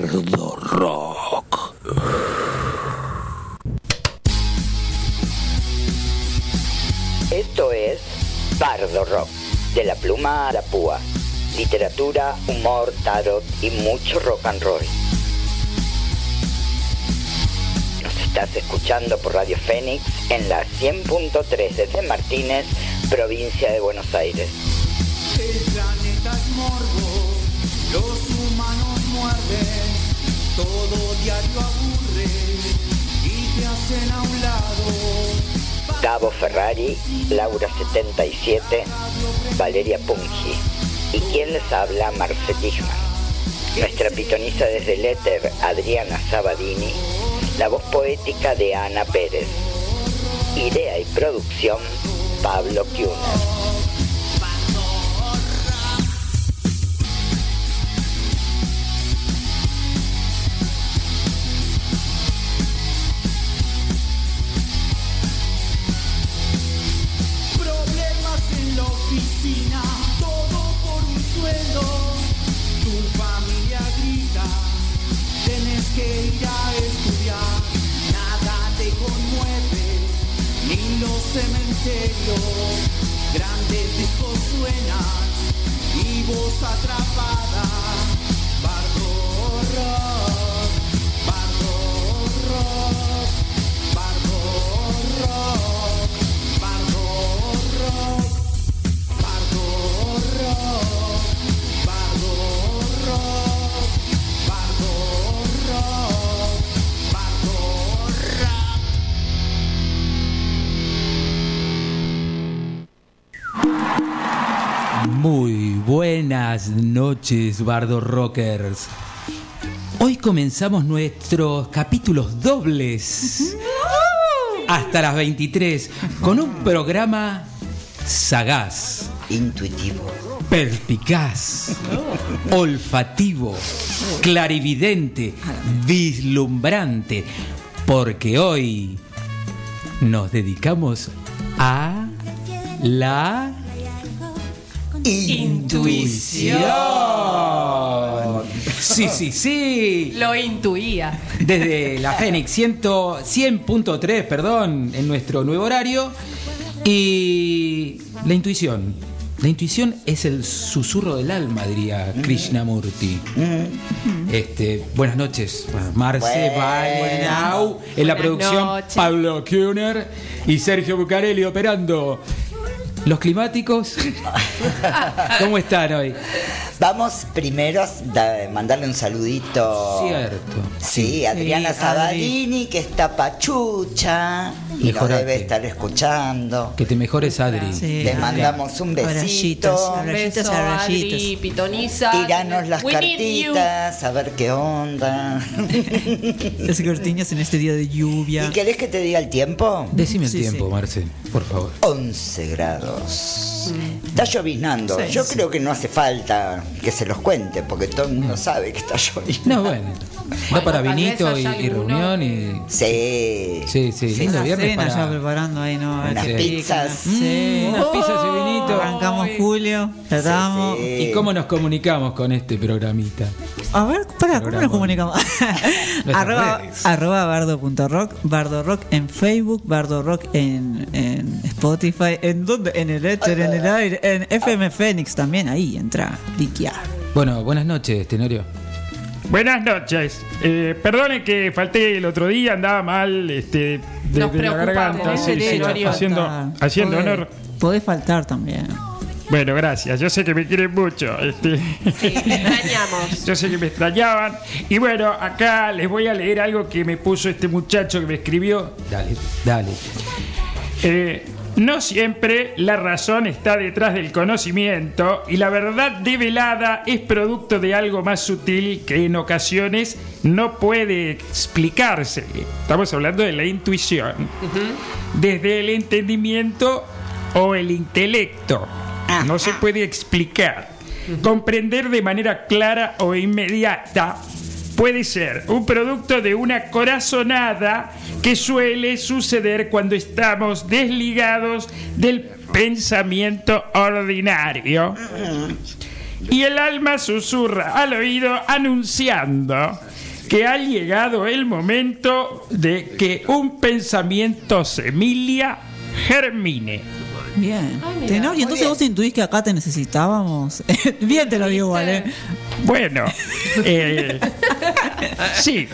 Bardo Rock. Esto es Bardo Rock, de la pluma a la púa. Literatura, humor, tarot y mucho rock and roll. Nos estás escuchando por Radio Fénix en la 100.3 desde Martínez, provincia de Buenos Aires. El planeta es morbo, todo diario aburre y te hacen a un lado. Gabo Ferrari, Laura 77, Valeria Pungi. ¿Y quien les habla? Marce Tichman. Nuestra pitonisa desde el éter, Adriana Sabadini. La voz poética de Ana Pérez. Idea y producción, Pablo Kuhner. interior. Noches, Bardo Rockers. Hoy comenzamos nuestros capítulos dobles hasta las 23 con un programa sagaz, Intuitivo. perspicaz, olfativo, clarividente, vislumbrante, porque hoy nos dedicamos a la intuición. Sí, sí, sí. Lo intuía. Desde la Fénix 100 100.3, perdón, en nuestro nuevo horario. Y la intuición. La intuición es el susurro del alma, diría Krishnamurti. Este, buenas noches, Marce Bainau, en la Buenas producción noches. Pablo Kuhner y Sergio Bucarelli operando. Los climáticos, ¿cómo están hoy? Vamos primero a da- mandarle un saludito. Cierto. Sí, Adriana Adri. Sabadini, que está pachucha y nos debe estar escuchando. Que te mejores, Adri. Sí. Le mandamos un besito. Beso, abrayitos. Adri, pitoniza. Tiranos las We cartitas, a ver qué onda. Los cortiños en este día de lluvia. ¿Y querés que te diga el tiempo? Decime el Sí, tiempo, sí. Marce, por favor. 11 grados. Está lloviznando. Sí, Yo sí. creo que no hace falta que se los cuente, porque todo el mundo sabe que está lloviznando. No, bueno. Da para vinito y, reunión y. Sí. Sí, sí, lindo viernes cena ya para. preparando ahí, ¿no? Unas pizzas. Sí. Unas pizzas y vinito. Arrancamos julio, tratamos. Sí, sí. ¿Y cómo nos comunicamos con este programita? A ver, para, ¿cómo nos comunicamos? arroba, arroba bardo.rock, bardo rock en Facebook, bardo rock en, en Spotify, ¿en dónde? En el éter, en el aire, en FM Fénix también, ahí entra, liquear. Bueno, buenas noches, Tenorio. Buenas noches. Eh, perdone que falté el otro día, andaba mal este, de, Nos de la garganta. Sí, sí, Tenorio. haciendo haciendo Podés- honor. Podés faltar también. Bueno, gracias. Yo sé que me quieren mucho. Este, Sí, extrañamos. yo sé que me extrañaban. Y bueno, acá les voy a leer algo que me puso este muchacho que me escribió. Dale, dale. Eh, no siempre la razón está detrás del conocimiento y la verdad develada es producto de algo más sutil que en ocasiones no puede explicarse. Estamos hablando de la intuición. Desde el entendimiento o el intelecto. No se puede explicar. Comprender de manera clara o inmediata puede ser un producto de una corazonada que suele suceder cuando estamos desligados del pensamiento ordinario. Y el alma susurra al oído anunciando que ha llegado el momento de que un pensamiento semilla germine. Bien. Ay, mira, Tenorio, muy entonces bien. vos intuís que acá te necesitábamos. bien te lo digo igual, ¿eh? Bueno, eh, sí,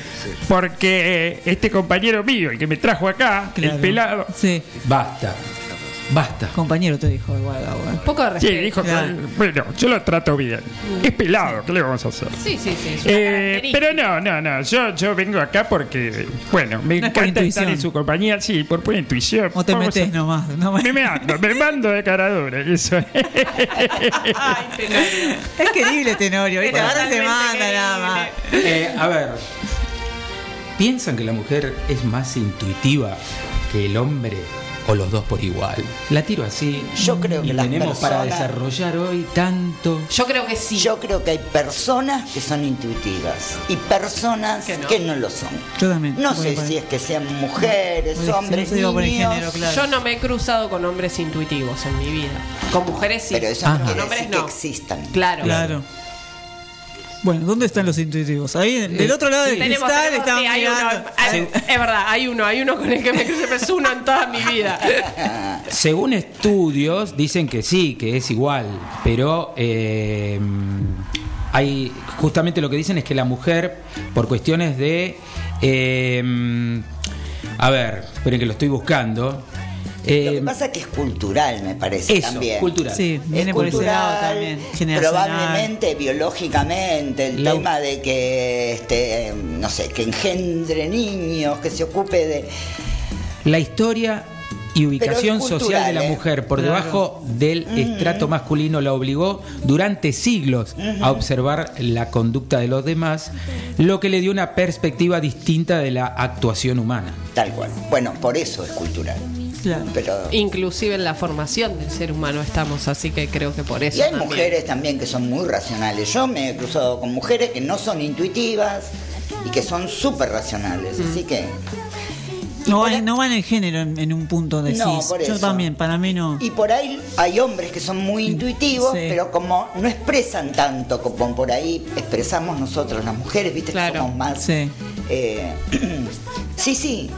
porque este compañero mío, el que me trajo acá, Claro. el pelado, Sí, Basta. Basta. compañero te dijo igual, Gabo, ¿eh? Un poco de sí, respeto. dijo Claro. que, bueno, yo lo trato bien. Es pelado, ¿qué le vamos a hacer? Sí, sí, sí. Eh, pero no, no, no, yo, yo vengo acá porque, bueno, me No es encanta estar en su compañía, sí, por pura intuición. O te Vamos metes a- nomás. No me- Me, me ando, me mando de cara dura, eso. Ay, Tenorio. Es querible Tenorio, ¿viste? Bueno, Ahora se manda nada más. Eh, a ver. ¿Piensan que la mujer es más intuitiva que el hombre? ¿O los dos por igual? La tiro así. Yo creo que y las tenemos para desarrollar hoy tanto. Yo creo que sí. Yo creo que hay personas que son intuitivas y personas Que que no. lo son. Yo también. No sé si es que sean mujeres, hombres, si no niños. género, claro. Yo no me he cruzado con hombres intuitivos en mi vida. Con mujeres sí. Pero eso no quiere Con hombres decir no. que existan. Claro. Claro. Bueno, ¿dónde están los intuitivos? Ahí, del otro lado del Tenemos, cristal tenemos- están sí, hay uno. mirando. hay- Es verdad, hay uno, hay uno con el que me crucé, pero es uno en toda mi vida. Según estudios, dicen que sí, que es igual, pero eh, hay justamente lo que dicen es que la mujer, por cuestiones de, eh, a ver, esperen que lo estoy buscando. Lo eh, que pasa es que es cultural, me parece eso, también. cultural. Sí, viene Es por ese lado cultural, también. Probablemente biológicamente, el La- tema de que, este, no sé, que engendre niños, que se ocupe de... La historia y ubicación social de la ¿eh? mujer por Claro. debajo del estrato masculino la obligó durante siglos a observar la conducta de los demás, lo que le dio una perspectiva distinta de la actuación humana. Tal cual. Bueno, por eso es cultural. Claro. Pero... Inclusive en la formación del ser humano estamos, así que creo que por eso. Y hay también. mujeres también que son muy racionales. Yo me he cruzado con mujeres que no son intuitivas y que son súper racionales. Así que... No ahí- no va en el género en, en un punto decís. No, por Yo eso. también, para mí no. Y por ahí hay hombres que son muy intuitivos, Sí. pero como no expresan tanto como por ahí expresamos nosotros las mujeres, viste Claro. que somos más. Sí. eh, sí, sí.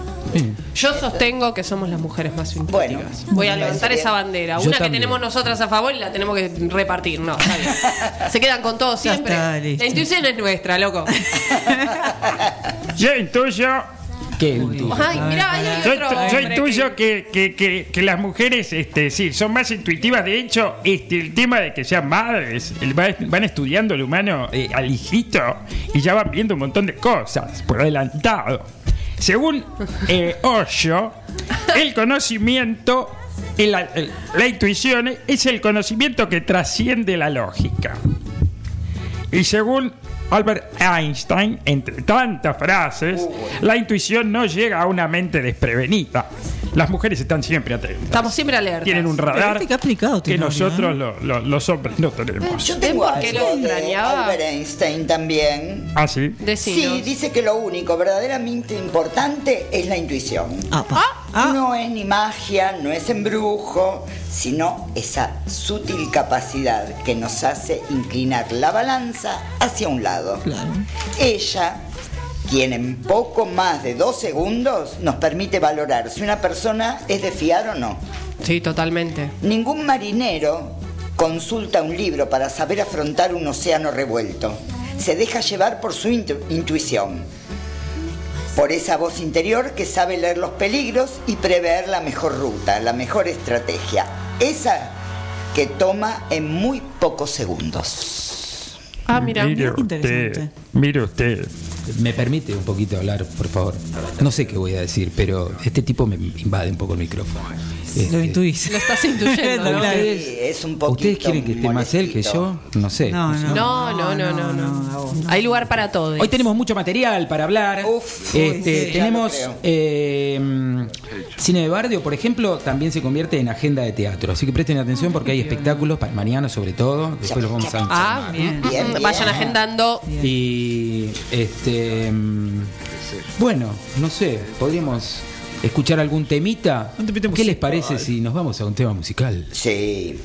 Yo sostengo que somos las mujeres más intuitivas. Bueno, Voy a levantar esa bandera. Yo Una que tenemos nosotras a favor y la tenemos que repartir. No, está bien. Se quedan con todo siempre. está, listo. la intuición es nuestra, loco. Yo intuyo, ¿Qué intuyo? Ay, mirá, ahí hay yo, otro. intu- yo hombre intuyo que, que- que- que las mujeres, este, sí, son más intuitivas. De hecho, este, el tema de que sean madres, el- van estudiando el humano eh, al hijito y ya van viendo un montón de cosas por adelantado. Según eh, el conocimiento, el- la intuición es el conocimiento que trasciende la lógica. Y según Albert Einstein, entre tantas frases, la intuición no llega a una mente desprevenida. Las mujeres están siempre atentas. Estamos siempre alertas. Tienen un radar viste que aplicado que nosotros ¿eh? lo- lo- los hombres no tenemos. Yo tengo por qué lo extrañaba? Albert Einstein también. ¿Ah, sí? Decinos. Sí, dice que lo único verdaderamente importante es la intuición. Ah, pa. Ah, No es ni magia, no es embrujo, sino esa sutil capacidad que nos hace inclinar la balanza hacia un lado. Claro. Ella, quien en poco más de dos segundos nos permite valorar si una persona es de fiar o no. Sí, totalmente. Ningún marinero consulta un libro para saber afrontar un océano revuelto. Se deja llevar por su intu- intuición, por esa voz interior que sabe leer los peligros y prever la mejor ruta, la mejor estrategia. Esa que toma en muy pocos segundos. Ah, mira. Mire qué usted, interesante. mire usted. ¿Me permite un poquito hablar, por favor? No sé qué voy a decir, pero este tipo me invade un poco el micrófono. Lo intuís. Lo estás intuyendo, ¿no? Claro. Sí, es un poquito ¿Ustedes quieren que esté más él que yo? No sé. No, no. No, no, no, no, no. Hay lugar para todo. Hoy tenemos mucho material para hablar. Uf, Este, sí, tenemos eh, Cine de Bardio, por ejemplo, también se convierte en agenda de teatro. Así que presten atención porque hay espectáculos para mañana, sobre todo. Después los vamos a Ah, bien. Bien, bien. Vayan agendando. Y este mm, bueno, no sé, podríamos escuchar algún temita. ¿Qué les parece si nos vamos a un tema musical? Sí.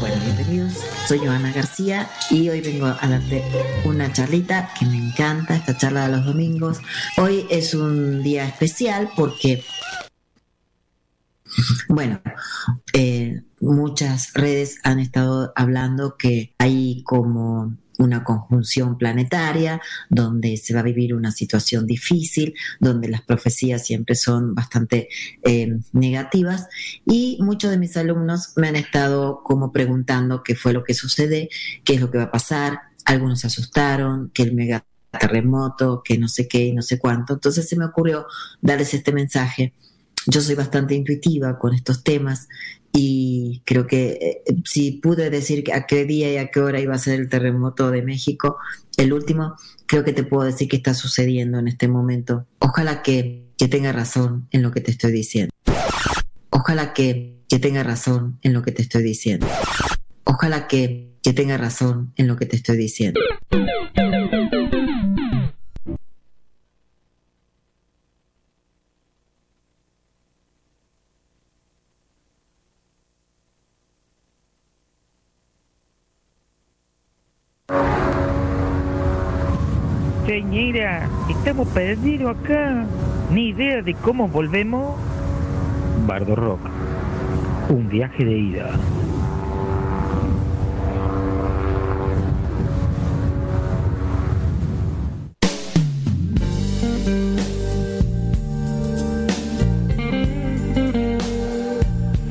Bueno, bienvenidos. Soy Joana García y hoy vengo a darte una charlita que me encanta, esta charla de los domingos. Hoy es un día especial porque, bueno, planetaria, donde se va a vivir una situación difícil, donde las profecías siempre son bastante eh, negativas y muchos de mis alumnos me han estado como preguntando qué fue lo que sucede, qué es lo que va a pasar, algunos se asustaron, que el mega terremoto, que no sé qué y no sé cuánto, entonces se me ocurrió darles este mensaje. Yo soy bastante intuitiva con estos temas y creo que eh, si pude decir a qué día y a qué hora iba a ser el terremoto de México, el último, creo que te puedo decir que está sucediendo en este momento. Ojalá que, que tenga razón en lo que te estoy diciendo. Ojalá que, que tenga razón en lo que te estoy diciendo. Ojalá que, que tenga razón en lo que te estoy diciendo. Señora, estamos perdidos acá. Ni idea de cómo volvemos. Bardo Rock. Un viaje de ida.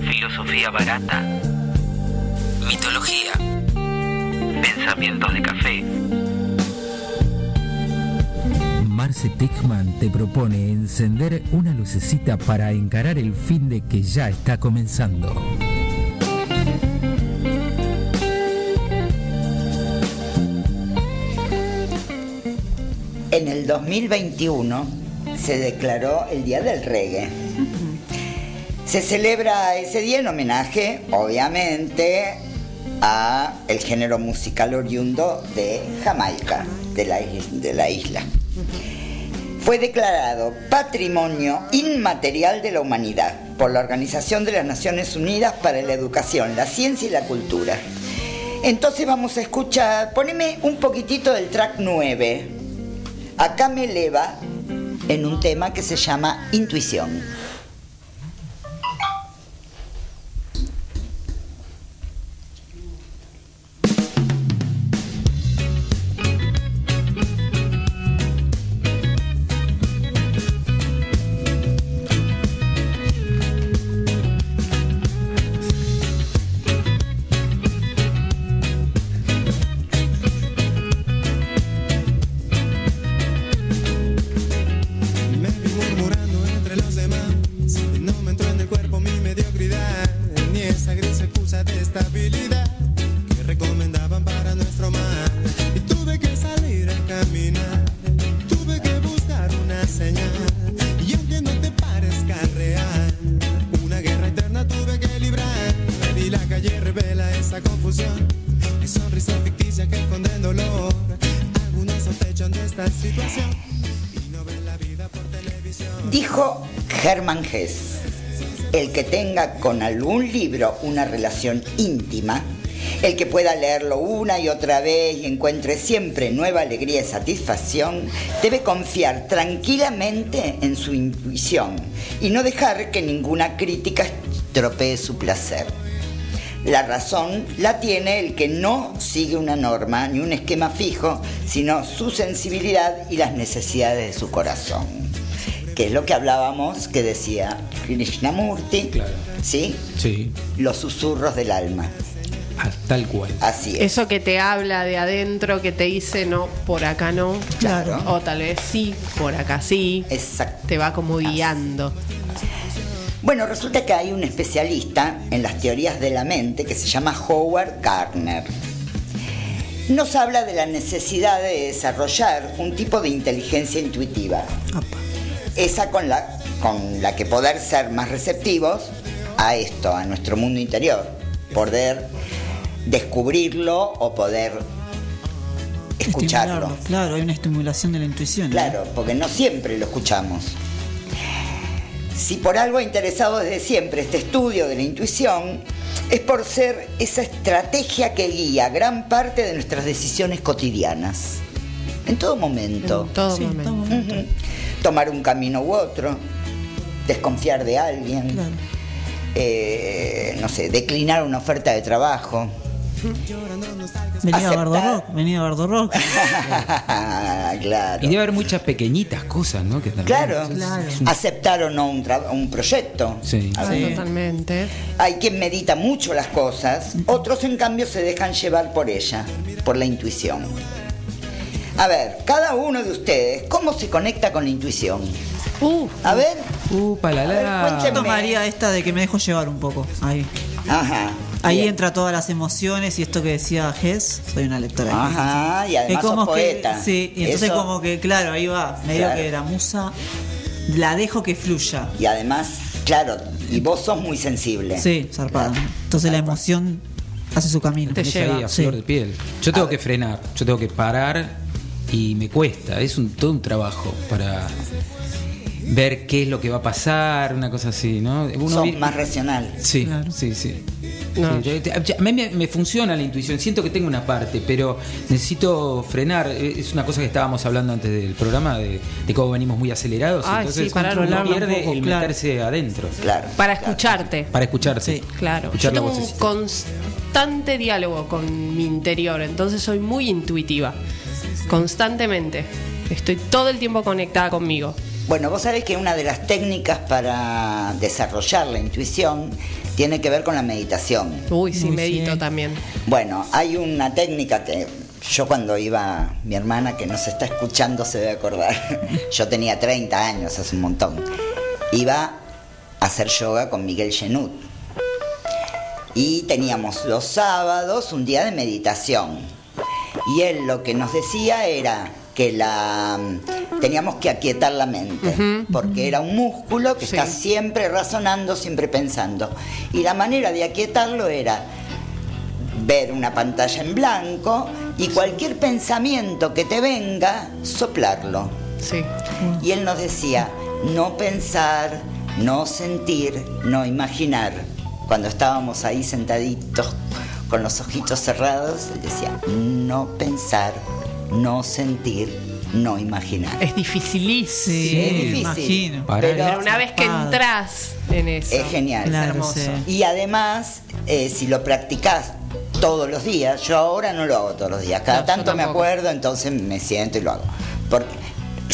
Filosofía barata. Mitología. Pensamientos de café. Marce Tickman te propone encender una lucecita para encarar el fin de que ya está comenzando. En el 2021 se declaró el Día del Reggae. Se celebra ese día en homenaje, obviamente, a el género musical oriundo de Jamaica, de la, de la isla. Fue declarado Patrimonio Inmaterial de la Humanidad por la Organización de las Naciones Unidas para la Educación, la Ciencia y la Cultura. Entonces vamos a escuchar, poneme un poquitito del track 9. Acá me eleva en un tema que se llama Intuición. Tenga con algún libro una relación íntima, el que pueda leerlo una y otra vez y encuentre siempre nueva alegría y satisfacción, debe confiar tranquilamente en su intuición y no dejar que ninguna crítica estropee su placer. La razón la tiene el que no sigue una norma ni un esquema fijo, sino su sensibilidad y las necesidades de su corazón. Que es lo que hablábamos que decía Krishnamurti, Claro. ¿sí? Sí, Los susurros del alma. ah, tal cual. Así es. Eso que te habla de adentro, que te dice no, por acá no. Claro. O tal vez sí, por acá sí. Exacto. Te va como guiando. Bueno, resulta que hay un especialista en las teorías de la mente que se llama Howard Gardner. Nos habla de la necesidad de desarrollar un tipo de inteligencia intuitiva. Esa con la, con la que poder ser más receptivos a esto, a nuestro mundo interior, poder descubrirlo o poder escucharlo. Estimularlo, Claro, hay una estimulación de la intuición. ¿no? Claro, porque no siempre lo escuchamos. Si por algo ha interesado desde siempre este estudio de la intuición, es por ser esa estrategia que guía gran parte de nuestras decisiones cotidianas. En todo momento. En todo Sí, momento. todo momento. Tomar un camino u otro, desconfiar de alguien, Claro. eh, no sé, declinar una oferta de trabajo. Venía a Aceptar. Bardo Rock, venía a Bardo Rock. claro. Y debe haber muchas pequeñitas cosas, ¿no? Que también- Claro, Claro. aceptar o no un, un proyecto. Sí. A ver, Totalmente. Hay quien medita mucho las cosas, otros en cambio se dejan llevar por ella, por la intuición. A ver, cada uno de ustedes, ¿cómo se conecta con la intuición? Uh, A ver, Upa, la, A ver, la. cuénteme. Tomaría esta de que me dejo llevar un poco. Ahí. ajá. Ahí bien. entra todas las emociones y esto que decía Gess, soy una lectora. de. Ajá, y Es además como sos que, poeta. sí, y entonces Eso- como que, claro, ahí va, medio Claro. que la musa la dejo que fluya. Y además, claro, y vos sos muy sensible. Sí, zarpada. Claro. Entonces la emoción hace su camino. Te ahí a Sí. flor de piel. Yo tengo que frenar, yo tengo que parar y me cuesta. Es un, todo un trabajo para ver qué es lo que va a pasar, una cosa así, ¿no? Uno vi- más racional. Sí, Claro. sí, sí. No. Sí, yo- yo- a mí me, me funciona la intuición, siento que tengo una parte, pero necesito frenar. Eh, Es una cosa que estábamos hablando antes del programa, de, de cómo venimos muy acelerados. Entonces sí, parar uno un poco, pierde el claro. meterse adentro. Claro. Para escucharte. Para escucharse. Sí, Claro. Escuchar Yo la tengo un constante diálogo con mi interior, entonces soy muy intuitiva. Constantemente. Estoy todo el tiempo conectada conmigo. Bueno, vos sabés que una de las técnicas para desarrollar la intuición tiene que ver con la meditación. Uy, sí, Uy, medito sí. también. Bueno, hay una técnica que yo cuando iba, mi hermana que nos está escuchando se debe acordar, yo tenía 30 años, hace un montón, iba a hacer yoga con Miguel Genut. Y teníamos los sábados un día de meditación. Y él lo que nos decía era que la teníamos que aquietar la mente, porque era un músculo que Sí. está siempre razonando, siempre pensando. Y la manera de aquietarlo era ver una pantalla en blanco y cualquier pensamiento que te venga, soplarlo. Sí. Y él nos decía, no pensar, no sentir, no imaginar. Cuando estábamos ahí sentaditos con los ojitos cerrados, él decía, no pensar, no sentir, no imaginar. Es dificilísimo. Sí, Es difícil. imagino. Pero Pero una vez que Zarpado. entras en eso. es genial. Claro, hermoso. sí. Y además, eh, si lo practicás todos los días, yo ahora no lo hago todos los días, cada No, tanto me acuerdo, entonces me siento y lo hago. Porque,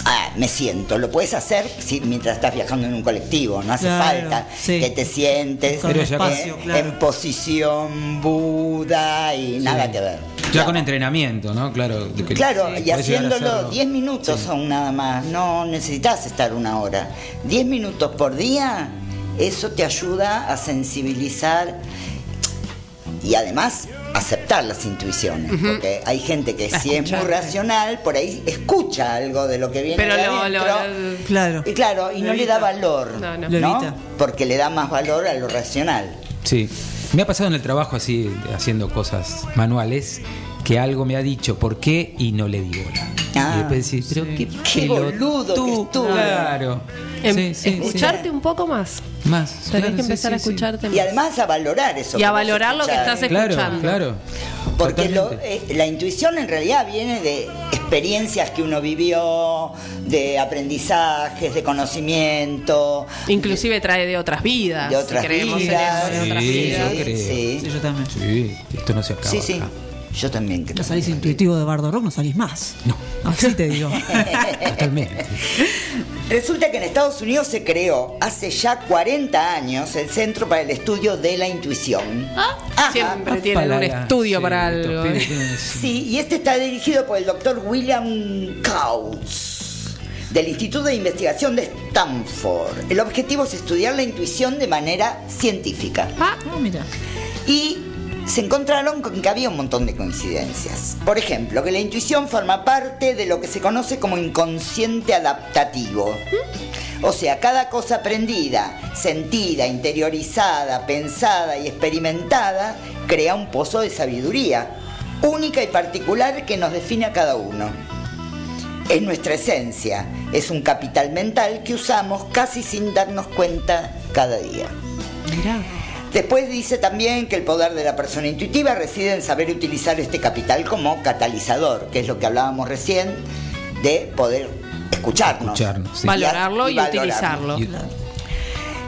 ah, me siento, lo puedes hacer si- mientras estás viajando en un colectivo, no hace Claro, falta sí. que te sientes Con espacio, eh, claro. en posición Buda y nada que ver. Ya con entrenamiento, ¿no? Claro. que- Claro, y haciéndolo hacerlo. 10 minutos son nada más, no necesitas estar una hora. 10 minutos por día, eso te ayuda a sensibilizar y además aceptar las intuiciones, porque hay gente que si es muy racional, por ahí escucha algo de lo que viene Pero de lo- adentro, lo- Claro. y claro, y no le da valor, No, no. Evita. Porque le da más valor a lo racional. Sí. Me ha pasado en el trabajo así, haciendo cosas manuales, que algo me ha dicho por qué y no le di bola. Ah, y después decís, pero qué, Qué boludo que pelotudo". estuvo. Claro. Em- Sí, sí, sí. escucharte un poco más. Más. Tenés claro, que sí, empezar sí, a sí. escucharte Y más. además a valorar eso. Y a valorar lo que estás escuchando. claro. Porque lo- eh, la intuición en realidad viene de experiencias que uno vivió, de aprendizajes, de conocimiento, Inclusive trae de otras vidas. de otras si creemos vidas. en eso, de otras Sí, vidas. yo creo. Sí, Sí, yo también. Sí, esto no se acaba. sí, sí. acá. Yo también creo. No salís intuitivo de Bardo Rock, no salís más. No. Así te digo. Totalmente. Resulta que en Estados Unidos se creó hace ya 40 años el Centro para el Estudio de la Intuición. Ajá. Siempre tienen un estudio sí, para algo. ¿eh? Sí, y este está dirigido por el doctor William Kautz del Instituto de Investigación de Stanford. El objetivo es estudiar la intuición de manera científica. Ah, Ah, mira. Y se encontraron con que había un montón de coincidencias. Por ejemplo, que la intuición forma parte de lo que se conoce como inconsciente adaptativo. O sea, cada cosa aprendida, sentida, interiorizada, pensada y experimentada crea un pozo de sabiduría, única y particular que nos define a cada uno. Es nuestra esencia, es un capital mental que usamos casi sin darnos cuenta cada día. mirá. Después dice también que el poder de la persona intuitiva reside en saber utilizar este capital como catalizador, que es lo que hablábamos recién, de poder escucharnos. Escucharnos, sí. Valorarlo y, valorarlo. utilizarlo. Y-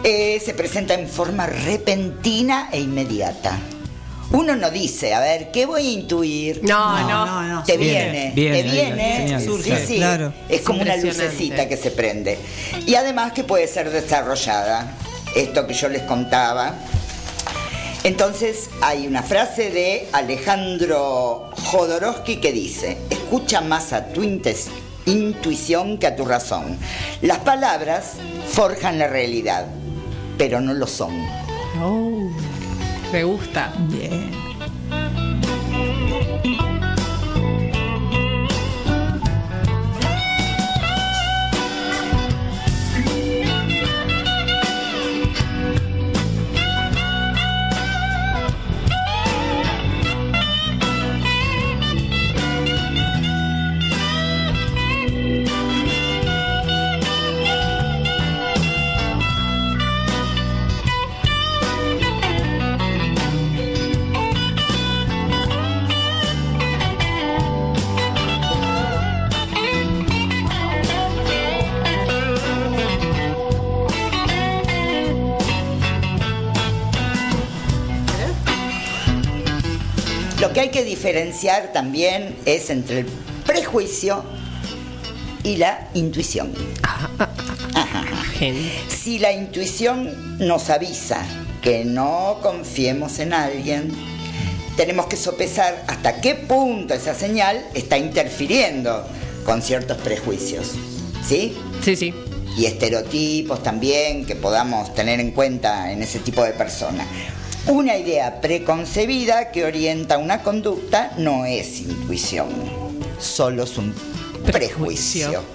Eh, se presenta en forma repentina e inmediata. Uno no dice, a ver, ¿qué voy a intuir? No, No, no. no, no. Te Viene, viene, viene, te viene, viene, señal, sí, surge, sí, claro. es como una lucecita que se prende. Y además que puede ser desarrollada, esto que yo les contaba. Entonces hay una frase de Alejandro Jodorowsky que dice, escucha más a tu intuición que a tu razón. Las palabras forjan la realidad, pero no lo son. Oh, me gusta. Bien. Lo que hay que diferenciar también es entre el prejuicio y la intuición. Ah. Si la intuición nos avisa que no confiemos en alguien, tenemos que sopesar hasta qué punto esa señal está interfiriendo con ciertos prejuicios. ¿Sí? Sí, sí. Y estereotipos también que podamos tener en cuenta en ese tipo de personas. Una idea preconcebida que orienta una conducta no es intuición, solo es un prejuicio.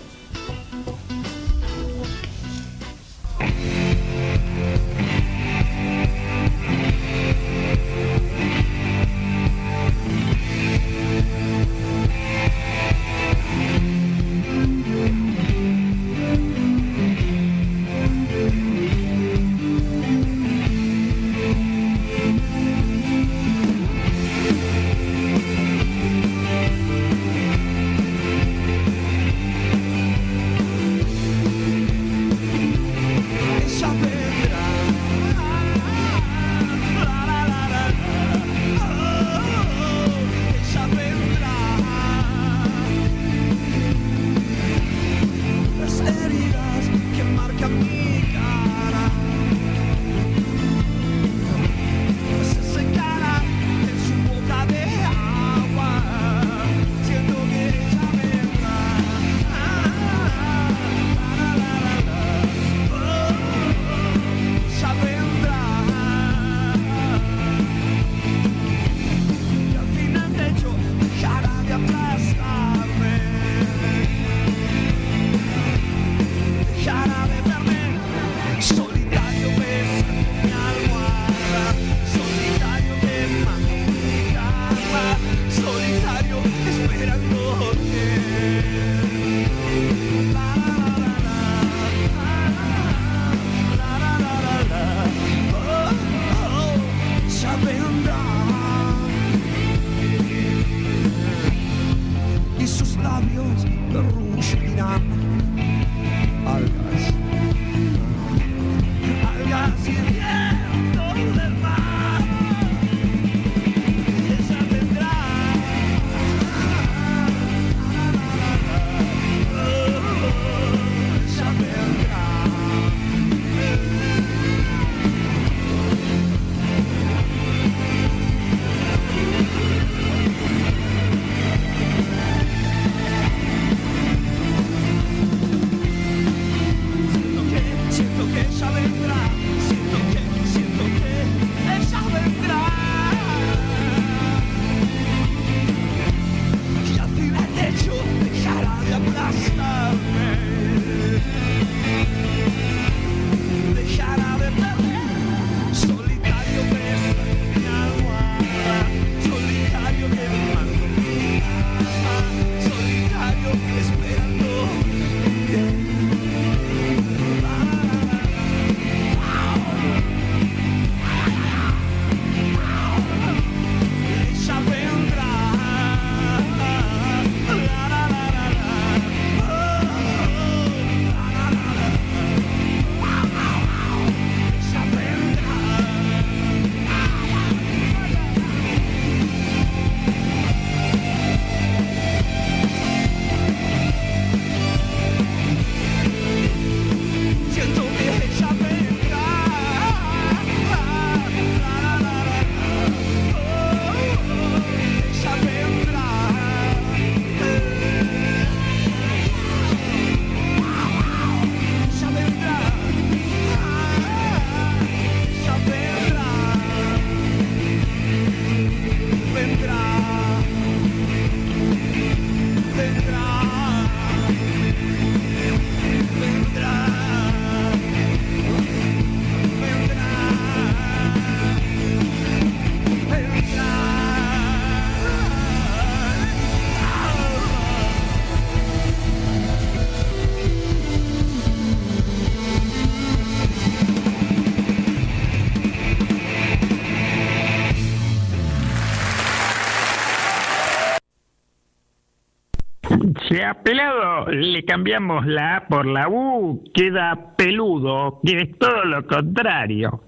queda pelado, le cambiamos la A por la U, queda peludo, que es todo lo contrario.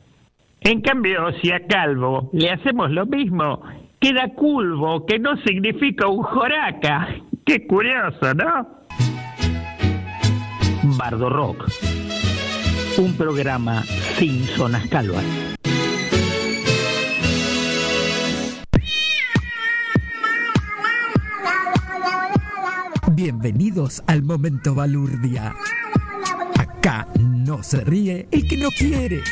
En cambio, si a calvo le hacemos lo mismo, queda culvo, que no significa un joraca. Qué curioso, ¿no? Bardo Rock, un programa sin zonas calvas. Bienvenidos al momento balurdia. Acá no se ríe el que no quiere.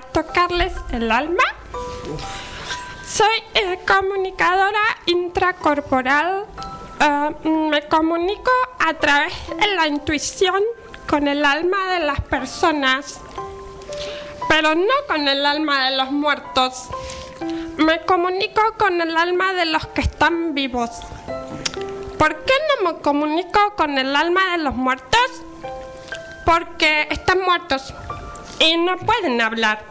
Tocarles el alma. Soy eh, comunicadora intracorporal. Eh, me comunico a través de la intuición con el alma de las personas, pero no con el alma de los muertos. Me comunico con el alma de los que están vivos. ¿Por qué no me comunico con el alma de los muertos? Porque están muertos y no pueden hablar.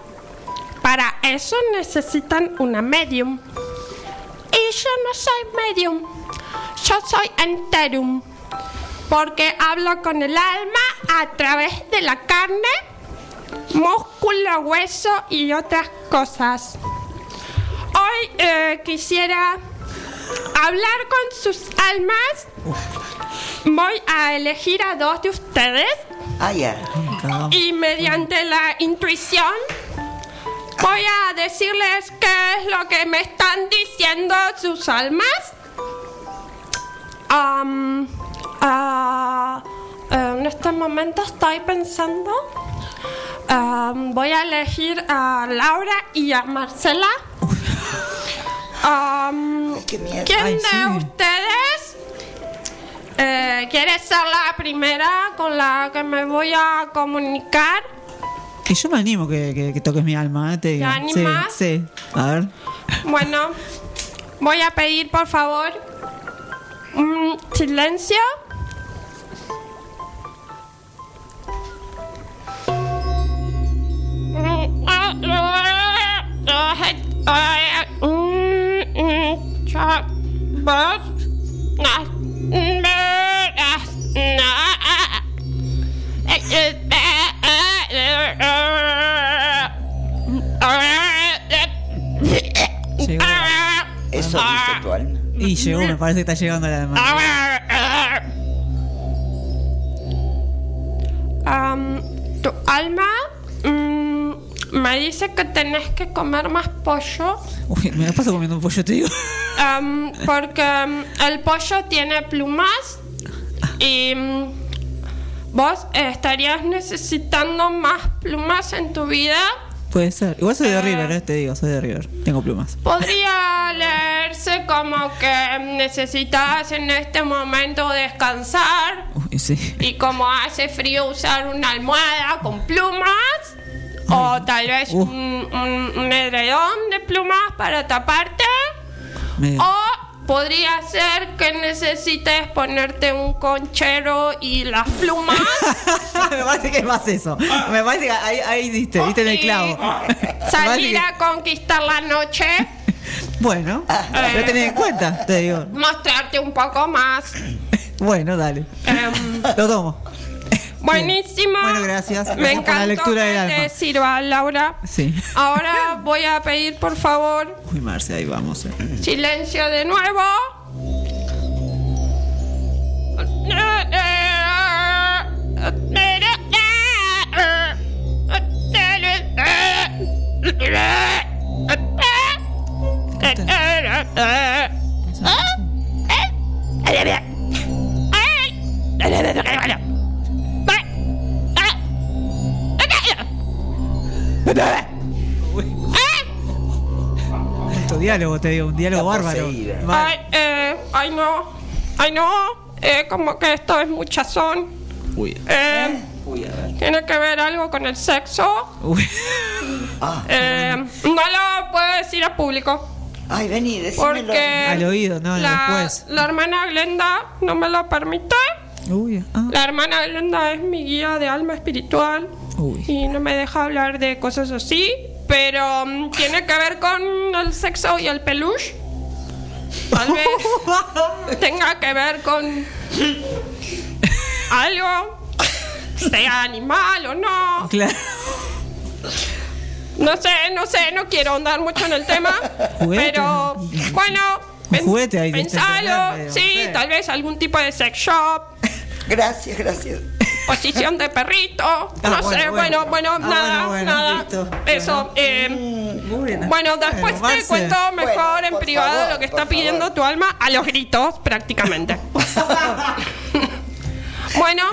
Para eso necesitan una medium. Y yo no soy medium, yo soy enterum. Porque hablo con el alma a través de la carne, músculo, hueso y otras cosas. Hoy eh, quisiera hablar con sus almas. Voy a elegir a dos de ustedes Ah, ya. y mediante la intuición voy a decirles qué es lo que me están diciendo sus almas. Ah, en este momento estoy pensando. voy a elegir a Laura y a Marcela. Am, ¿Quién Ay, de sí. ustedes eh, quiere ser la primera con la que me voy a comunicar? Y yo me animo que, que- que toques mi alma, ¿eh? te digo. ¿Te animas? Sí, sí. A ver. Bueno, voy a pedir por favor un silencio. Llegó. Eso dice tu alma. Y llegó, me parece que está llegando la alma. Am, tu alma mm, me dice que tenés que comer más pollo Uy, me la paso comiendo un pollo, te digo. porque am, el pollo tiene plumas y mm, vos estarías necesitando más plumas en tu vida. Puede ser. Igual soy de Ah. River, ¿eh? te digo, soy de River. Tengo plumas. Podría leerse como que necesitas en este momento descansar Uy, sí. y como hace frío usar una almohada con plumas o tal vez Uh. un, un- un edredón de plumas para taparte Me- o podría ser que necesites ponerte un conchero y las plumas me parece que es más eso. Me parece que ahí, ahí diste, diste en el clavo. Salir a conquistar la noche Bueno, lo tenés en cuenta, te digo. mostrarte un poco más Bueno, dale. Em, Lo tomo. Buenísimo Bueno, gracias. me Gracias por encantó la lectura que del te sirva Laura Sí. ahora voy a pedir por favor Uy, Marce, ahí vamos. eh. Silencio de nuevo. Alto diálogo, te digo, un diálogo Está bárbaro. poseída. Mal. Ay, eh, ay no, ay no. eh, como que esto es muchazón. Uy. Eh, tiene que ver algo con el sexo. Uy. Eh, no lo puedo decir a público. Ay, vení, decímelo. Porque Al oído, no, la, después. la hermana Glenda no me lo permite. Uy. ah. La hermana Glenda es mi guía de alma espiritual Uy. y no me deja hablar de cosas así, pero mm, tiene que ver con el sexo y el peluche. Tal vez tenga que ver con algo, sea animal o no. Claro. No sé, no sé, no quiero ahondar mucho en el tema, Juguete. pero bueno, pen- Juguete ahí de pensalo, sí, tal vez algún tipo de sex shop, Gracias, gracias. Posición de perrito, no Ah, bueno, sé, bueno, bueno. bueno, Ah, nada, bueno, bueno, nada, listo. eso. eh, bueno, después Bueno, te cuento mejor Bueno, en privado favor, lo que está pidiendo favor. tu alma a los gritos, prácticamente. bueno,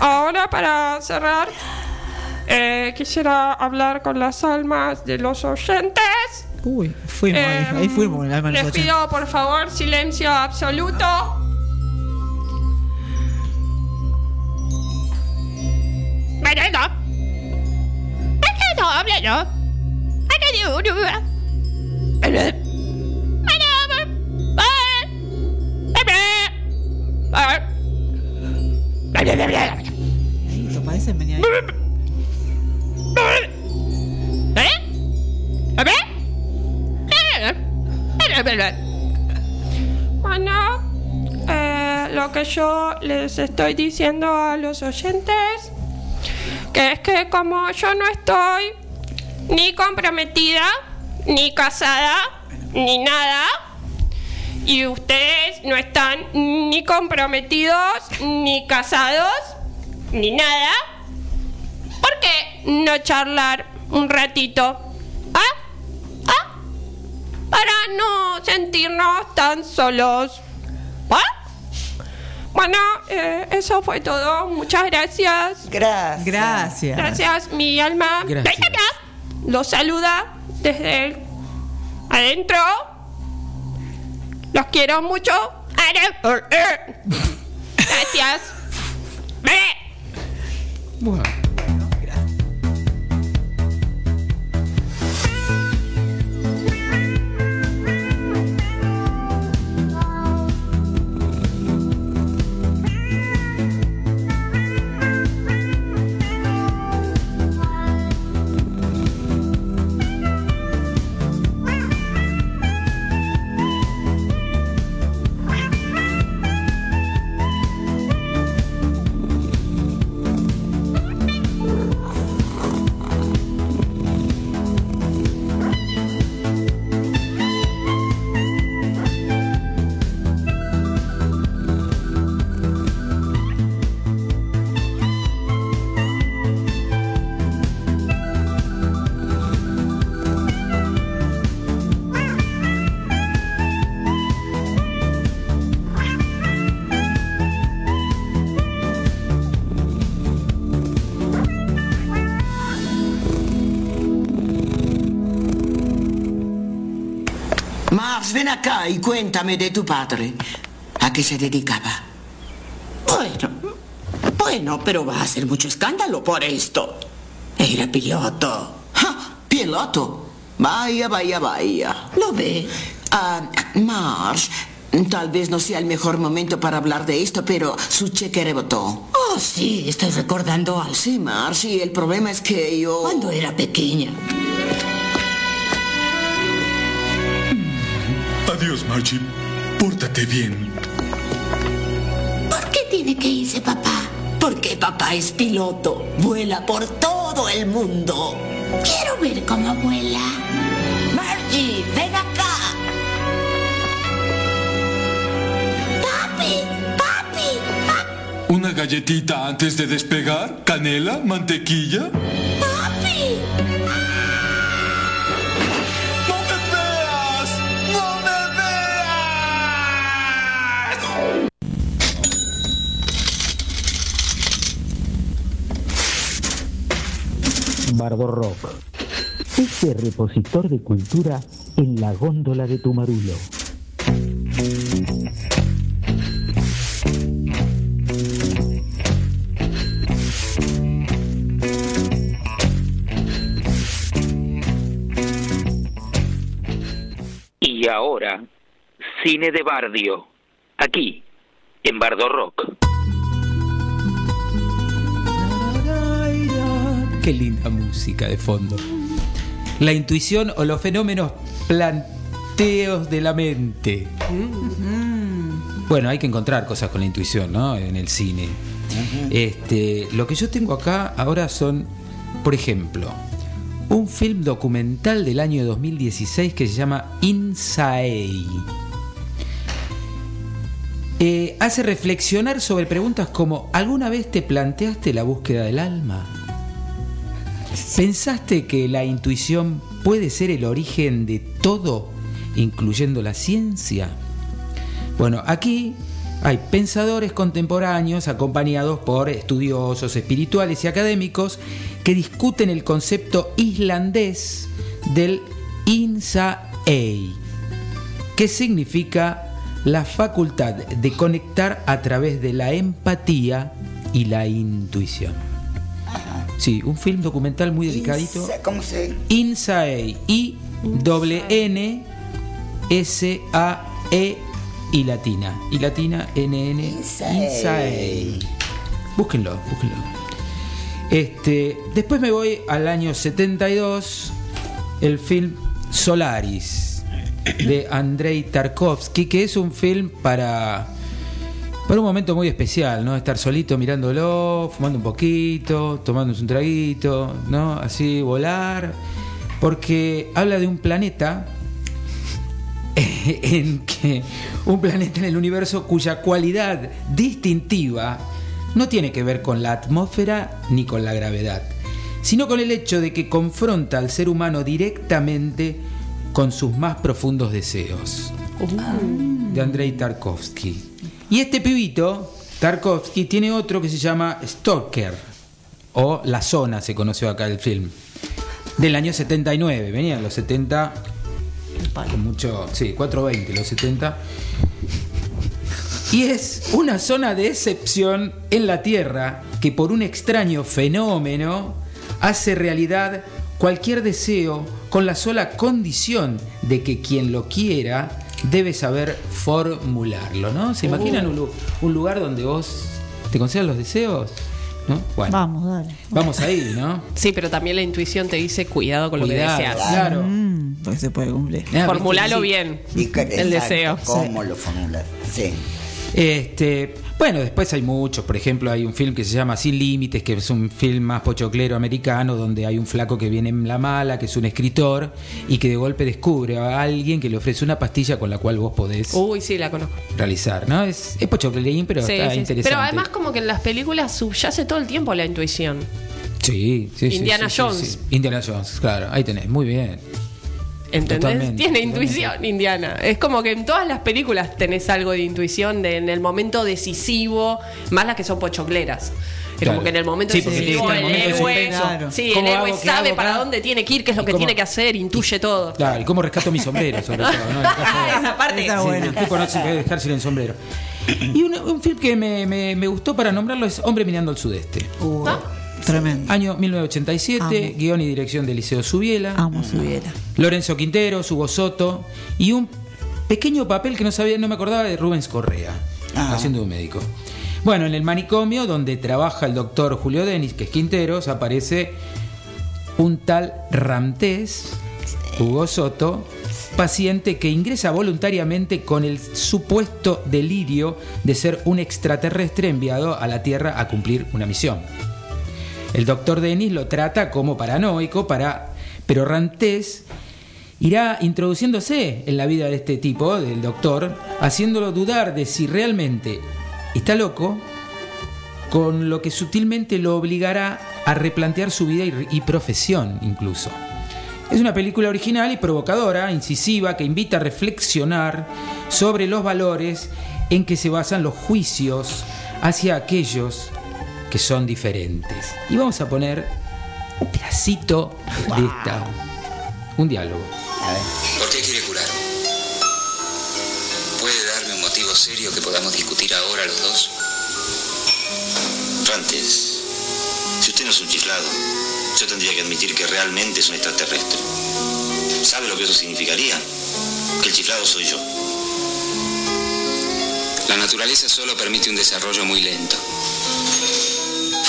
ahora para cerrar, eh, quisiera hablar con las almas de los oyentes. Uy, fuimos ahí, ahí fuimos con el alma de Les pido por favor silencio absoluto. Parece venía ahí. Bueno, eh, lo que yo les estoy diciendo a los oyentes, que es que como yo no estoy ni comprometida, ni casada, ni nada, y ustedes no están ni comprometidos, ni casados, ni nada, ¿por qué no charlar un ratito? ¿Ah? ¿Ah? Para no sentirnos tan solos. ¿Ah? Bueno, eh, eso fue todo. Muchas gracias. Gracias. Gracias. Gracias, mi alma. Gracias. Los saluda desde adentro. Los quiero mucho. Gracias. Bueno. Ven acá y cuéntame de tu padre. ¿A qué se dedicaba? Bueno, bueno, pero va a hacer mucho escándalo por esto. Era piloto. ¡Ja! ¿Piloto? Vaya, vaya, vaya. ¿Lo ve? Ah, Mars, tal vez no sea el mejor momento para hablar de esto, pero su cheque rebotó. Oh, sí, estoy recordando algo. Sí, Mars, y el problema es que yo... Cuando era pequeña. Adiós, Margie. Pórtate bien. ¿Por qué tiene que irse papá? Porque papá es piloto. Vuela por todo el mundo. Quiero ver cómo vuela. Margie, ven acá. Papi, papi, papi. ¿Una galletita antes de despegar? ¿Canela? ¿Mantequilla? papi. Bardo Rock. Este repositor de cultura en la góndola de tu marulo. Y ahora, cine de Bardio, aquí, en Bardo Rock. Qué linda música de fondo. La intuición o los fenómenos planteos de la mente. Bueno, hay que encontrar cosas con la intuición, ¿no? En el cine. Este, lo que yo tengo acá ahora son, por ejemplo, un film documental del año 2016 que se llama Inside. Eh, hace reflexionar sobre preguntas como ¿alguna vez te planteaste la búsqueda del alma? ¿Pensaste que la intuición puede ser el origen de todo, incluyendo la ciencia? Bueno, aquí hay pensadores contemporáneos acompañados por estudiosos espirituales y académicos que discuten el concepto islandés del Insa-Ei, que significa la facultad de conectar a través de la empatía y la intuición. Sí, un film documental muy delicadito. ¿Cómo se...? Insae, I doble N S A E y latina. Y latina N N Insae. Búsquenlo, búsquenlo. Este, después me voy al año 72, el film Solaris de Andrei Tarkovsky, que es un film para para un momento muy especial, ¿no? Estar solito mirándolo, fumando un poquito, tomándose un traguito, ¿no? Así volar, porque habla de un planeta en que un planeta en el universo cuya cualidad distintiva no tiene que ver con la atmósfera ni con la gravedad, sino con el hecho de que confronta al ser humano directamente con sus más profundos deseos. De Andrei Tarkovsky. Y este pibito, Tarkovsky, tiene otro que se llama Stalker, o La Zona se conoció acá el film, del año 79. Venían los 70 con mucho, sí, 420 los 70. Y es una zona de excepción en la Tierra que por un extraño fenómeno hace realidad cualquier deseo con la sola condición de que quien lo quiera debe saber formularlo, ¿no? ¿Se imaginan un, un lugar donde vos te concedas los deseos? ¿No? Bueno, Vamos, dale. vamos ahí, ¿no? Sí, pero también la intuición te dice cuidado con lo que deseas. claro. Mm, pues se puede cumplir. Ah, Formulalo bien. El exacto, deseo. ¿Cómo lo formulas? Sí. Este, bueno, después hay muchos, por ejemplo, hay un film que se llama Sin Límites, que es un film más pochoclero americano, donde hay un flaco que viene en la mala, que es un escritor, y que de golpe descubre a alguien que le ofrece una pastilla con la cual vos podés Uy, sí, la conozco. realizar, ¿no? Es, es pochoclerín, pero Sí, está sí, interesante. Pero además como que en las películas subyace todo el tiempo la intuición. Sí, sí, Indiana sí, Jones. Indiana Jones, claro, ahí tenés, muy bien. ¿Entendés? Totalmente, Tiene totalmente. intuición, Indiana. Es como que en todas las películas tenés algo de intuición de, en el momento decisivo, más las que son pochocleras. Es Claro. como que en el momento Sí, decisivo el el momento de héroe, suspenso. sí, el ¿Cómo héroe hago? ¿Qué sabe hago para acá? dónde tiene que ir, qué es lo ¿Y que cómo? tiene que hacer, intuye todo. Claro, y cómo rescato mi sombrero, sobre todo, ¿no? El Ah, esa parte. Esa Sí, buena. el tipo no se puede dejar sin el sombrero. Y un, un film que me, me- me gustó para nombrarlo es Hombre mirando al sudeste. Uh, ¿No? Tremendo. Año 1987, Amo. guion y dirección de Liceo Subiela, Amo su vida. Lorenzo Quintero, Hugo Soto y un pequeño papel que no sabía, no me acordaba de Rubens Correa, Ah. haciendo un médico. Bueno, en el manicomio donde trabaja el doctor Julio Denis, que es Quinteros, aparece un tal Ramtés, Hugo Soto, paciente que ingresa voluntariamente con el supuesto delirio de ser un extraterrestre enviado a la Tierra a cumplir una misión. El doctor Denis lo trata como paranoico, para, pero Rantés irá introduciéndose en la vida de este tipo, del doctor, haciéndolo dudar de si realmente está loco, con lo que sutilmente lo obligará a replantear su vida y, y profesión incluso. Es una película original y provocadora, incisiva, que invita a reflexionar sobre los valores en que se basan los juicios hacia aquellos que son diferentes. Y vamos a poner un pedacito de esta, un diálogo. ¿Por qué quiere curar? ¿Puede darme un motivo serio que podamos discutir ahora los dos? Rantes, si usted no es un chiflado, yo tendría que admitir que realmente es un extraterrestre. ¿Sabe lo que eso significaría? que el chiflado soy yo. La naturaleza solo permite un desarrollo muy lento.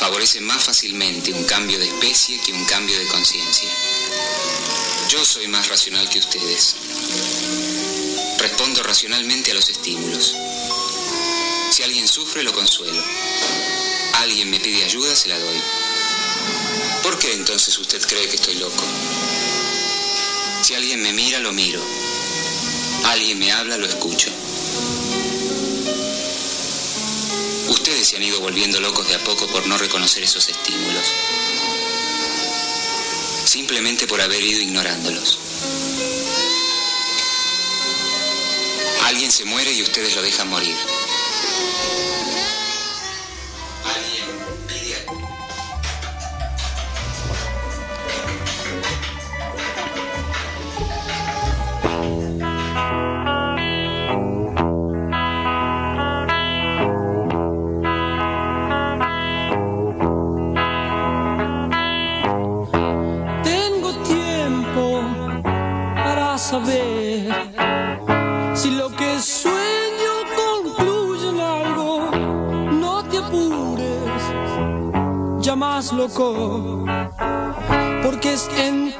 Favorece más fácilmente un cambio de especie que un cambio de conciencia. Yo soy más racional que ustedes. Respondo racionalmente a los estímulos. Si alguien sufre, lo consuelo. Alguien me pide ayuda, se la doy. ¿Por qué entonces usted cree que estoy loco? Si alguien me mira, lo miro. Alguien me habla, lo escucho. Ustedes se han ido volviendo locos de a poco por no reconocer esos estímulos. Simplemente por haber ido ignorándolos. Alguien se muere y ustedes lo dejan morir. Porque es entonces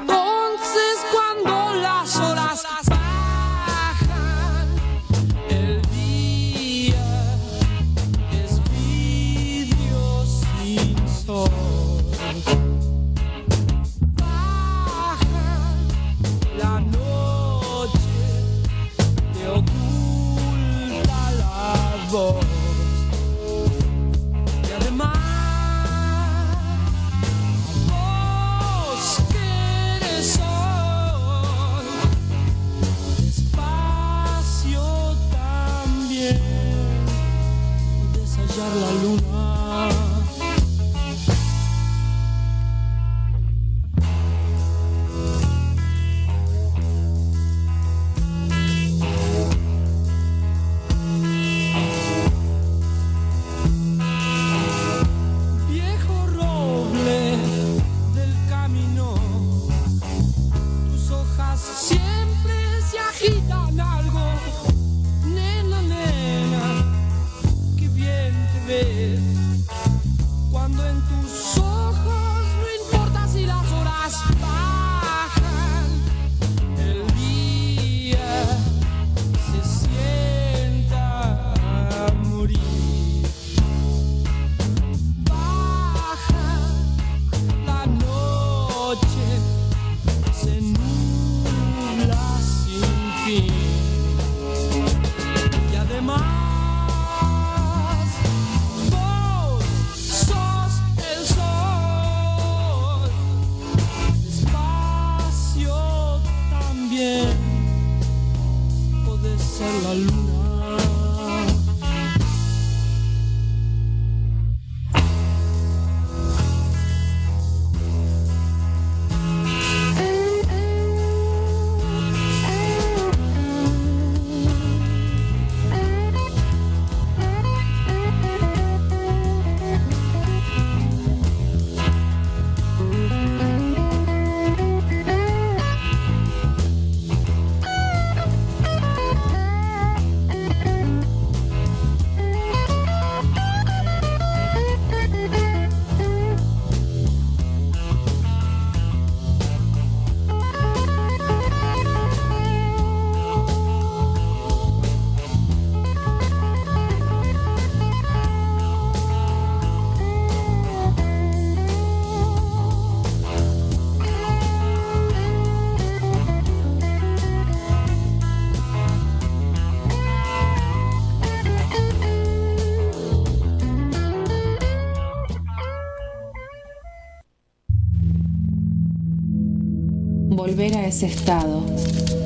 Volver a ese estado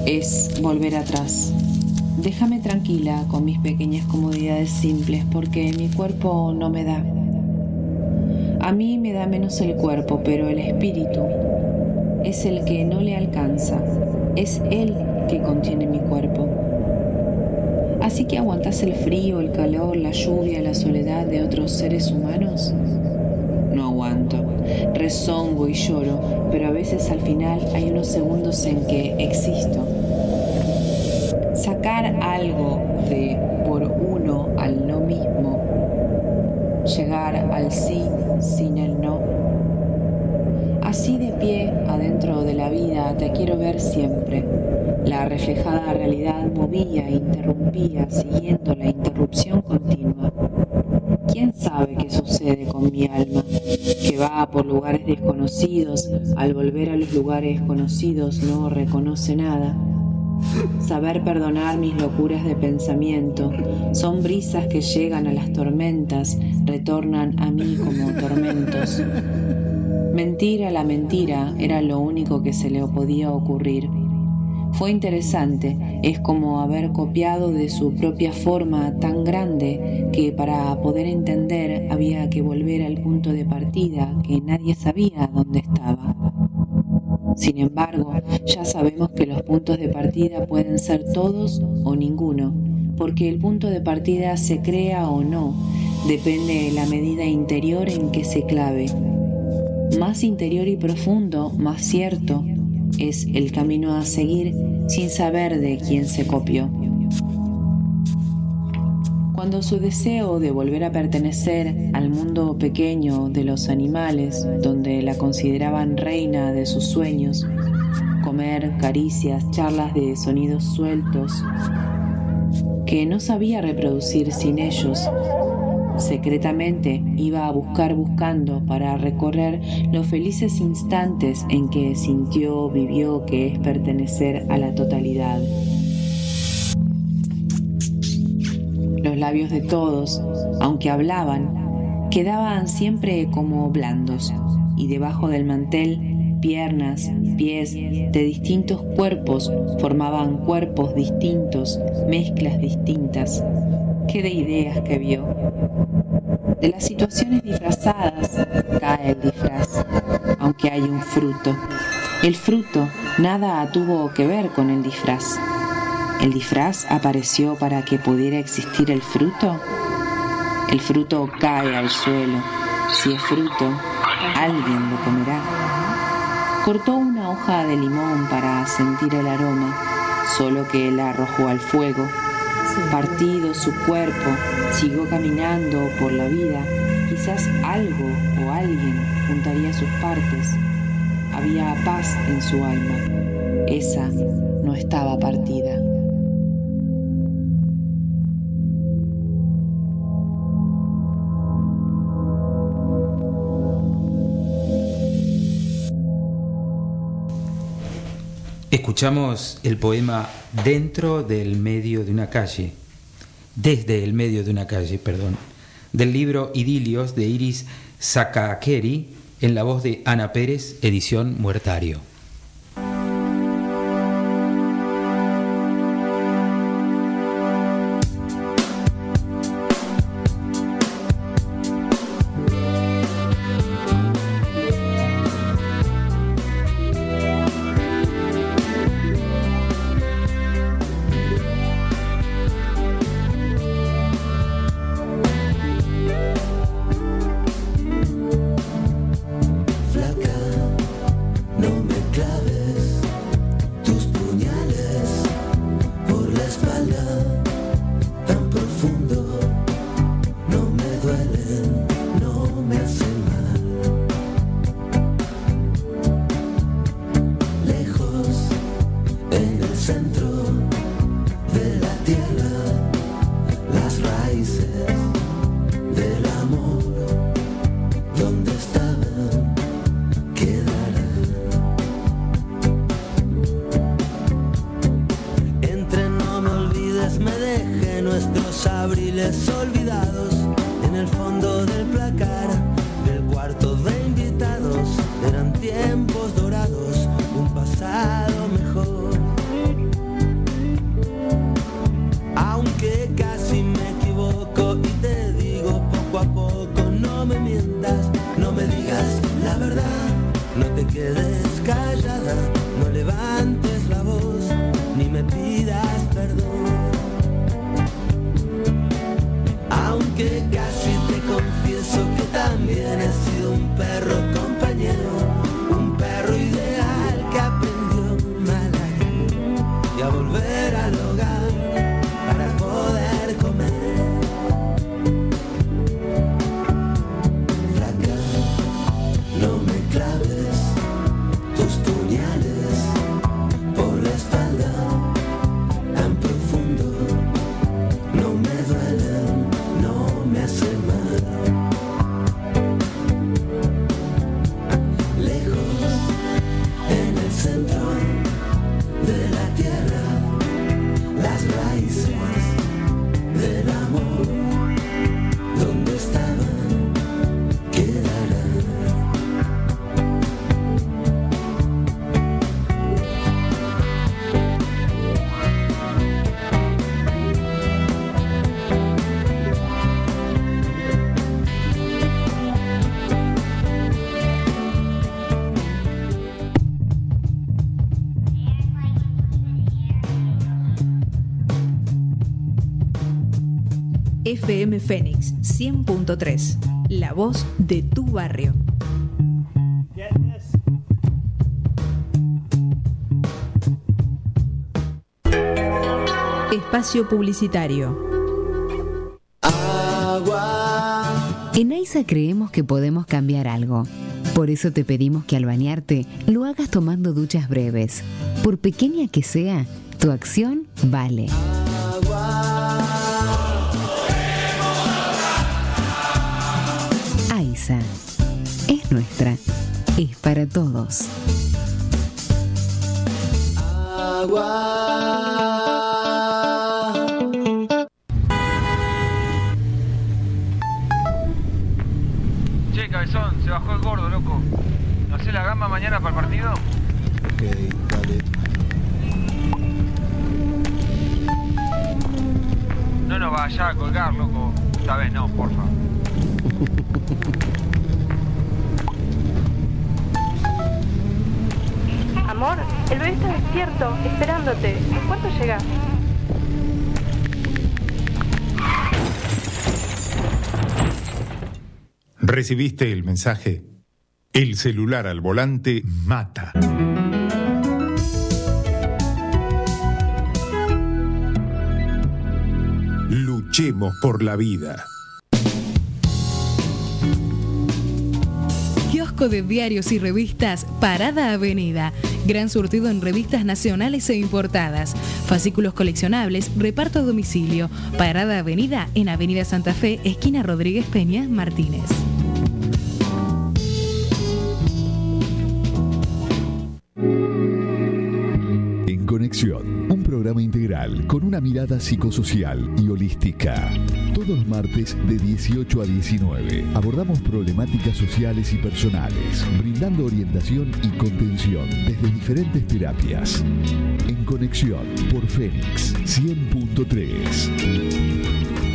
es volver atrás. Déjame tranquila con mis pequeñas comodidades simples porque mi cuerpo no me da. A mí me da menos el cuerpo, pero el espíritu es el que no le alcanza. Es él que contiene mi cuerpo. Así que aguantas el frío, el calor, la lluvia, la soledad de otros seres humanos. No aguanto, rezongo y lloro, pero a veces al final hay unos segundos en que existo. sacar algo de por uno al no mismo, llegar al sí sin el no. Así de pie adentro de la vida te quiero ver siempre. La reflejada realidad movía desconocidos, al volver a los lugares conocidos no reconoce nada. Saber perdonar mis locuras de pensamiento son brisas que llegan a las tormentas, retornan a mí como tormentos. Mentir a la mentira era lo único que se le podía ocurrir. Fue interesante, es como haber copiado de su propia forma tan grande que para poder entender había que volver al punto de partida que nadie sabía dónde estaba. Sin embargo, ya sabemos que los puntos de partida pueden ser todos o ninguno, porque el punto de partida se crea o no, depende de la medida interior en que se clave. Más interior y profundo, más cierto, es el camino a seguir sin saber de quién se copió. Cuando su deseo de volver a pertenecer al mundo pequeño de los animales, donde la consideraban reina de sus sueños, comer, caricias, charlas de sonidos sueltos, que no sabía reproducir sin ellos, secretamente iba a buscar buscando para recorrer los felices instantes en que sintió, vivió que es pertenecer a la totalidad. Labios de todos, aunque hablaban, quedaban siempre como blandos y debajo del mantel piernas, pies de distintos cuerpos formaban cuerpos distintos, mezclas distintas. Qué de ideas que vio. De las situaciones disfrazadas cae el disfraz, aunque hay un fruto. El fruto nada tuvo que ver con el disfraz. ¿El disfraz apareció para que pudiera existir el fruto? El fruto cae al suelo. Si es fruto, alguien lo comerá. Cortó una hoja de limón para sentir el aroma, solo que la arrojó al fuego. Partido su cuerpo, siguió caminando por la vida. Quizás algo o alguien juntaría sus partes. Había paz en su alma. Esa no estaba partida. Escuchamos el poema Dentro del medio de una calle, desde el medio de una calle, perdón, del libro Idilios de Iris Sakakeri en la voz de Ana Pérez, edición Muertario. Fénix 100.3, la voz de tu barrio. Espacio Publicitario. En AISA creemos que podemos cambiar algo. Por eso te pedimos que al bañarte lo hagas tomando duchas breves. Por pequeña que sea, tu acción vale. ¿Recibiste el mensaje? El celular al volante mata. Luchemos por la vida. Kiosco de diarios y revistas Parada Avenida. Gran surtido en revistas nacionales e importadas. Fascículos coleccionables, reparto a domicilio. Parada Avenida en Avenida Santa Fe, esquina Rodríguez Peña, Martínez. Con una mirada psicosocial y holística. Todos los martes de 18 a 19 abordamos problemáticas sociales y personales, brindando orientación y contención desde diferentes terapias. En Conexión por Fénix 100.3.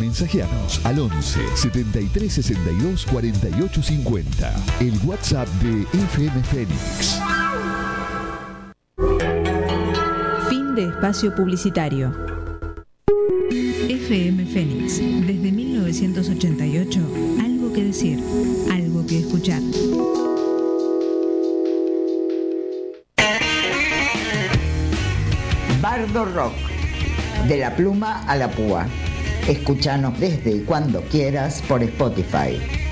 Mensajeanos al 11 73 62 48 50. El WhatsApp de FM Fénix. Fin de espacio publicitario. FM Fénix, desde 1988, algo que decir, algo que escuchar. Bardo Rock, de la pluma a la púa. Escúchanos desde y cuando quieras por Spotify.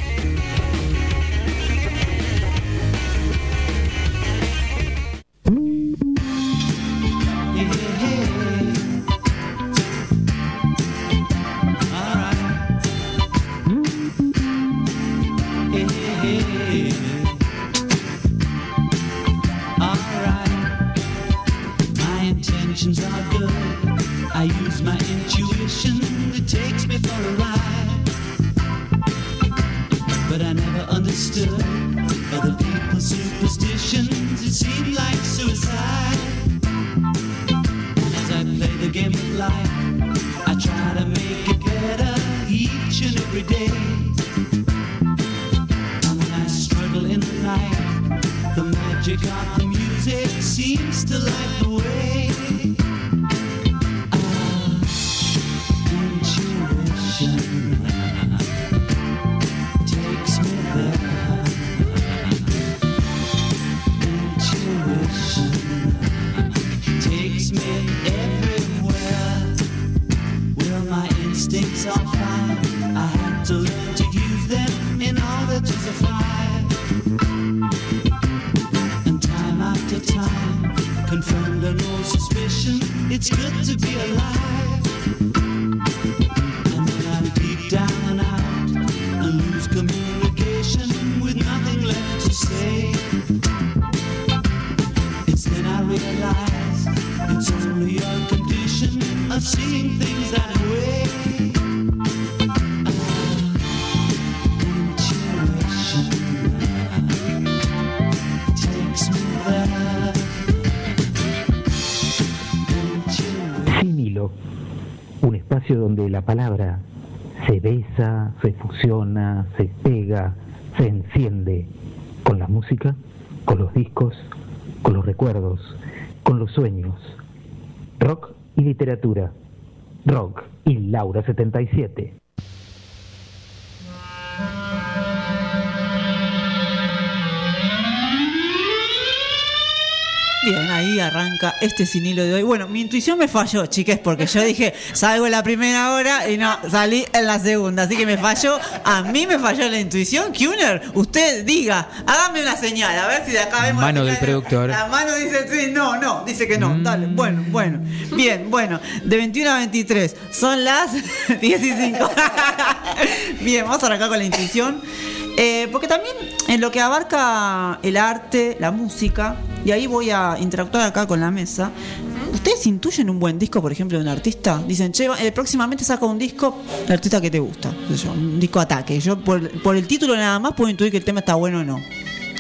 Este sin hilo de hoy. Bueno, mi intuición me falló, chiques, porque yo dije, salgo en la primera hora y no, salí en la segunda. Así que me falló, a mí me falló la intuición. Kuner, usted diga, hágame una señal, a ver si de acá vemos. la Mano del productor. La mano dice sí, no, no, dice que no. Dale, bueno, bueno. Bien, bueno, de 21 a 23, son las 15. Bien, vamos a arrancar con la intuición. Eh, porque también en lo que abarca el arte, la música, y ahí voy a interactuar acá con la mesa. ¿Ustedes intuyen un buen disco, por ejemplo, de un artista? Dicen, che, eh, próximamente saca un disco, el artista que te gusta, yo, un disco ataque. Yo por, por el título nada más puedo intuir que el tema está bueno o no.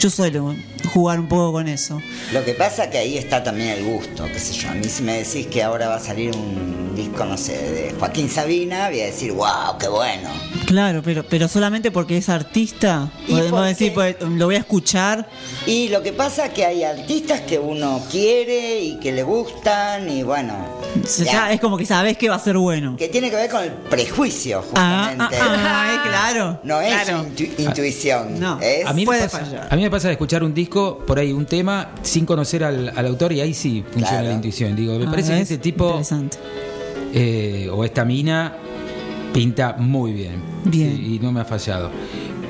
Yo suelo jugar un poco con eso. Lo que pasa que ahí está también el gusto, qué sé yo. A mí si me decís que ahora va a salir un disco, no sé, de Joaquín Sabina, voy a decir, wow, qué bueno. Claro, pero, pero solamente porque es artista, ¿Y podemos decir, pues, lo voy a escuchar. Y lo que pasa que hay artistas que uno quiere y que le gustan y bueno, Es como que sabes que va a ser bueno. que tiene que ver con el prejuicio Ah, justamente. ah, ah, claro. No es Claro. intu- intuición, No. es A mí, me pasa, a mí me pasa de escuchar un disco, por ahí un tema, sin conocer al, al autor y ahí sí funciona Claro. la intuición. Digo, me Ah, parece que este tipo Interesante. eh, o esta mina pinta muy bien. Bien. Sí, y no me ha fallado.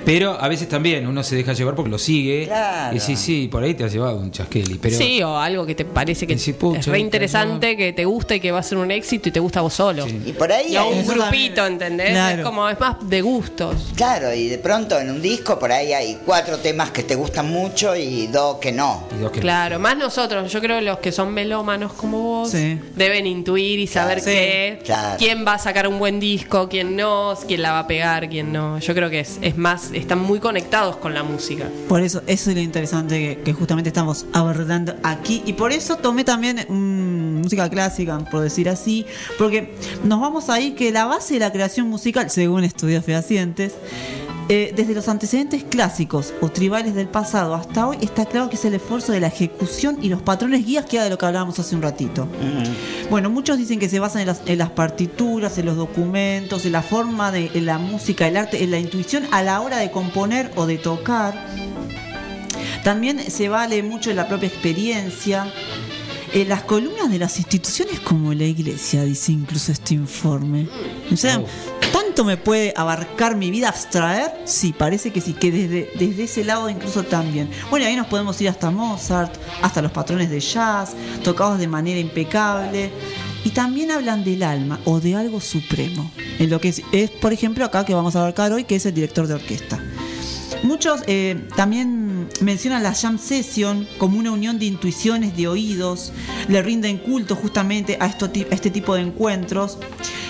Pero a veces también uno se deja llevar porque lo sigue. Claro. Y sí, sí, por ahí te has llevado un chasqueli. Pero sí, o algo que te parece que pucha, es re interesante, que te gusta y que va a ser un éxito y te gusta a vos solo. Y por ahí Y a un grupito, ¿entendés? Claro. Es como, es más de gustos. Claro, y de pronto en un disco por ahí hay cuatro temas que te gustan mucho y dos que no. Claro, más nosotros, yo creo que los que son melómanos como vos Sí. deben intuir y saber Sí, qué, claro. quién va a sacar un buen disco, quién no, quién la va a pegar, quién no. Yo creo que es, es más, están muy conectados con la música. Por eso, eso es lo interesante que, justamente estamos abordando aquí. Y por eso tomé también música clásica, por decir así, porque nos vamos ahí que la base de la creación musical, según estudios fehacientes, eh, desde los antecedentes clásicos o tribales del pasado hasta hoy, está claro que es el esfuerzo de la ejecución y los patrones guías que era de lo que hablábamos hace un ratito. Bueno, muchos dicen que se basan en las, en las partituras, en los documentos, en la forma de en la música, el arte, en la intuición a la hora de componer o de tocar. También se vale mucho de la propia experiencia. En las columnas de las instituciones como la iglesia, dice incluso este informe. O sea, ¿tanto me puede abarcar mi vida, abstraer? Sí, parece que sí, que desde, desde ese lado incluso también. Bueno, ahí nos podemos ir hasta Mozart, hasta los patrones de jazz, tocados de manera impecable. Y también hablan del alma o de algo supremo. En lo que es, es, por ejemplo, acá que vamos a abarcar hoy, que es el director de orquesta. Muchos eh, también mencionan la jam session como una unión de intuiciones, de oídos, le rinden culto justamente a, a este tipo de encuentros.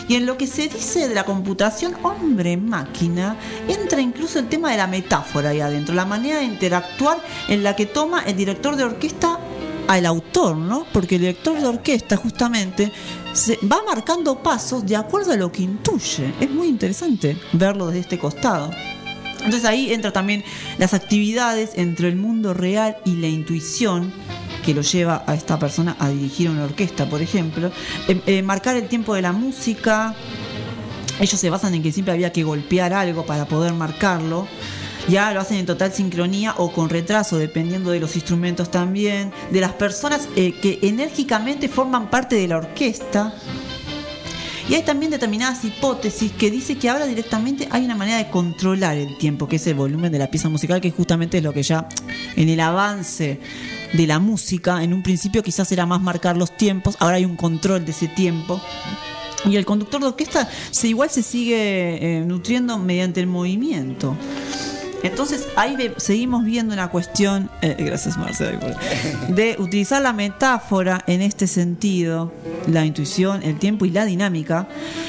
Y en lo que se dice de la computación hombre-máquina, entra incluso el tema de la metáfora ahí adentro, la manera de interactuar en la que toma el director de orquesta al autor, ¿no? Porque el director de orquesta justamente se va marcando pasos de acuerdo a lo que intuye. Es muy interesante verlo desde este costado. Entonces ahí entra también las actividades entre el mundo real y la intuición que lo lleva a esta persona a dirigir una orquesta, por ejemplo. Eh, eh, marcar el tiempo de la música. Ellos se basan en que siempre había que golpear algo para poder marcarlo. Ya lo hacen en total sincronía o con retraso, dependiendo de los instrumentos también, de las personas eh, que enérgicamente forman parte de la orquesta. Y hay también determinadas hipótesis que dice que ahora directamente hay una manera de controlar el tiempo, que es el volumen de la pieza musical, que justamente es lo que ya en el avance de la música, en un principio quizás era más marcar los tiempos, ahora hay un control de ese tiempo. Y el conductor de orquesta se igual se sigue eh, nutriendo mediante el movimiento. Entonces ahí seguimos viendo una cuestión, eh, gracias Marcela, de utilizar la metáfora en este sentido, la intuición, el tiempo y la dinámica.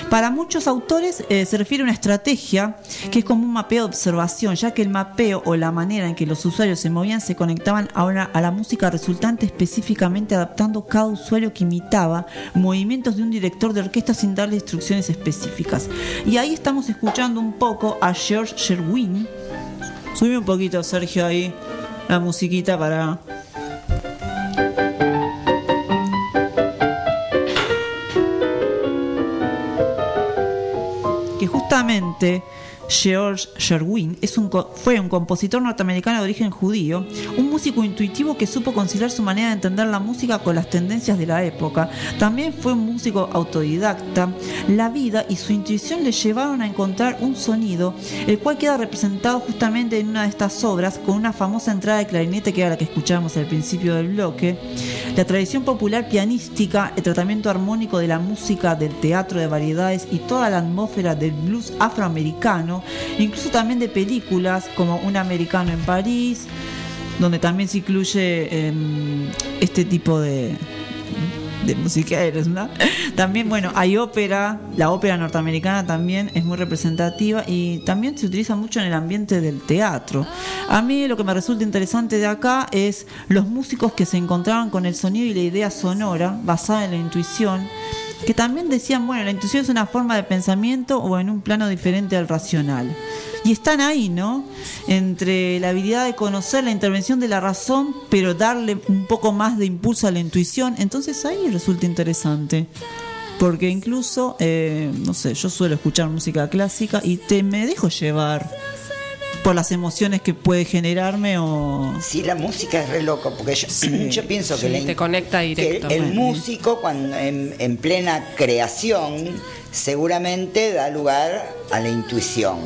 Para muchos autores eh, se refiere a una estrategia que es como un mapeo de observación, ya que el mapeo o la manera en que los usuarios se movían se conectaban a, una- a la música resultante específicamente adaptando cada usuario que imitaba movimientos de un director de orquesta sin darle instrucciones específicas. Y ahí estamos escuchando un poco a George Sherwin. Subí un poquito, Sergio, ahí la musiquita para que justamente George Sherwin fue un compositor norteamericano de origen judío, un músico intuitivo que supo conciliar su manera de entender la música con las tendencias de la época. También fue un músico autodidacta. La vida y su intuición le llevaron a encontrar un sonido, el cual queda representado justamente en una de estas obras con una famosa entrada de clarinete que era la que escuchábamos al principio del bloque. La tradición popular pianística, el tratamiento armónico de la música, del teatro de variedades y toda la atmósfera del blues afroamericano, incluso también de películas como Un americano en París, donde también se incluye em, este tipo de, de musiqueros, ¿no? También, bueno, hay ópera, la ópera norteamericana también es muy representativa y también se utiliza mucho en el ambiente del teatro. A mí lo que me resulta interesante de acá es los músicos que se encontraban con el sonido y la idea sonora basada en la intuición, que también decían, bueno, la intuición es una forma de pensamiento o en un plano diferente al racional. Y están ahí, ¿no? Entre la habilidad de conocer la intervención de la razón, pero darle un poco más de impulso a la intuición. Entonces ahí resulta interesante. Porque incluso, eh, no sé, yo suelo escuchar música clásica y te me dejo llevar por las emociones que puede generarme o... Sí, la música es re loco, porque yo, yo pienso que, Sí, la- te conecta que directo. el músico cuando en, en plena creación seguramente da lugar a la intuición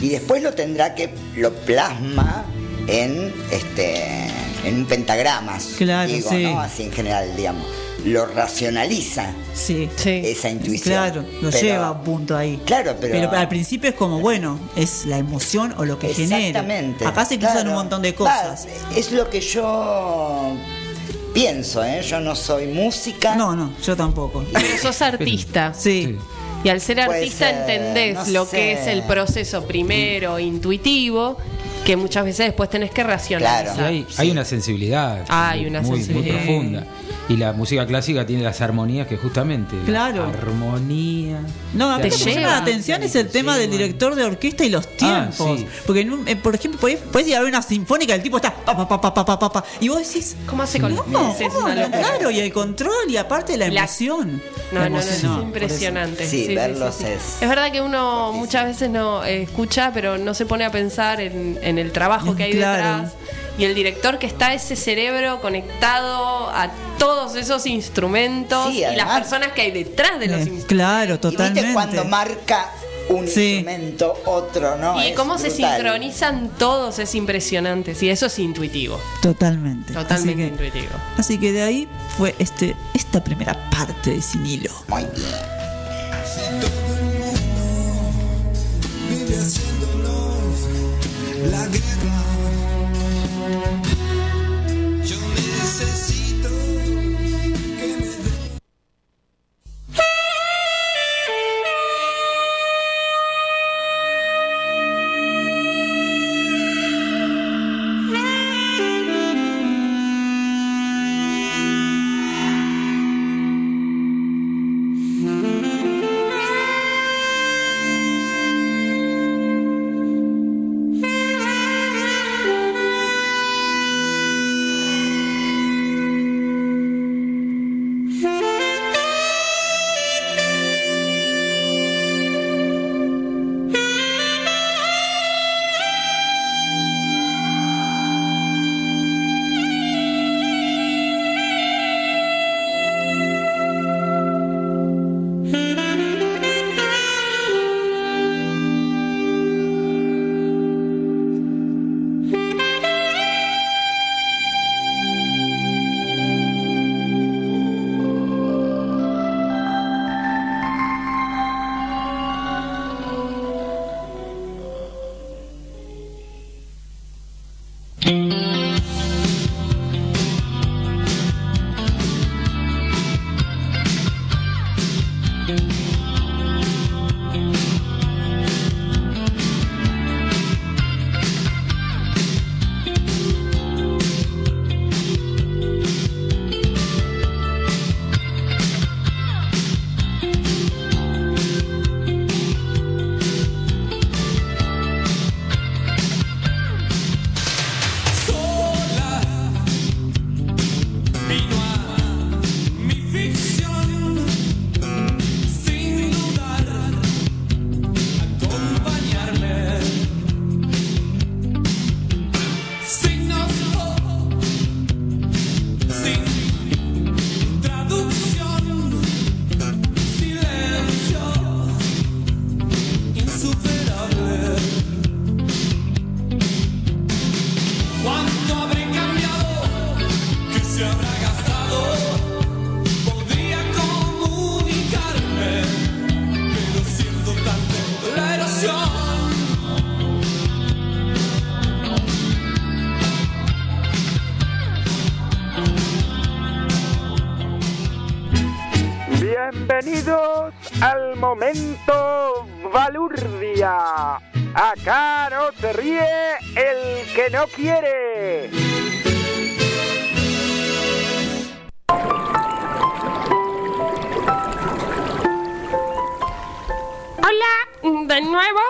y después lo tendrá que lo plasma en este en un pentagrama Claro, digo, sí. ¿no? así en general digamos lo racionaliza Sí. esa intuición Claro, lo Pero- lleva a un punto ahí. Claro, pero- al principio es como, bueno, es la emoción o lo que genera. Exactamente. Acá se cruzan Claro. un montón de cosas. Va, es lo que yo pienso, ¿eh? Yo no soy música. No, no, yo tampoco. Pero sos artista. Sí. Y al ser artista entendés no lo sé. que es el proceso primero intuitivo, que muchas veces después tenés que racionalizar. Y hay, hay una sensibilidad Hay una muy, sensibilidad. muy profunda. Y la música clásica tiene las armonías que justamente. Claro. Armonía. No, a mí lo que llama la atención es el tema del director de orquesta y los ah, tiempos. Ah, sí. Porque, en un, eh, por ejemplo, podés, podés ir a ver una sinfónica, el tipo está pa, pa, pa, pa, pa, pa, y vos decís. ¿Cómo hace con no, ¿cómo? Claro, y el control y aparte la emoción. No, la emoción. no, no, no, es impresionante. Sí, sí verlos sí, es. Es verdad que uno muchas veces no eh, escucha, pero no se pone a pensar en, en el trabajo que hay claro. detrás y el director que está ese cerebro conectado a todos esos instrumentos Sí, y las personas que hay detrás de los Eh, instrumentos. claro, Y totalmente. viste cuando marca un Sí. instrumento, otro, ¿no? y Es cómo se sincronizan todos es impresionante. Sí, eso es intuitivo. Totalmente. Totalmente Así que, intuitivo. así que de ahí fue este esta primera parte de Sin Hilo. Muy bien. vive haciendo love, la guerra. Momento Balurdia. Acá no se ríe el que no quiere. Hola, de nuevo.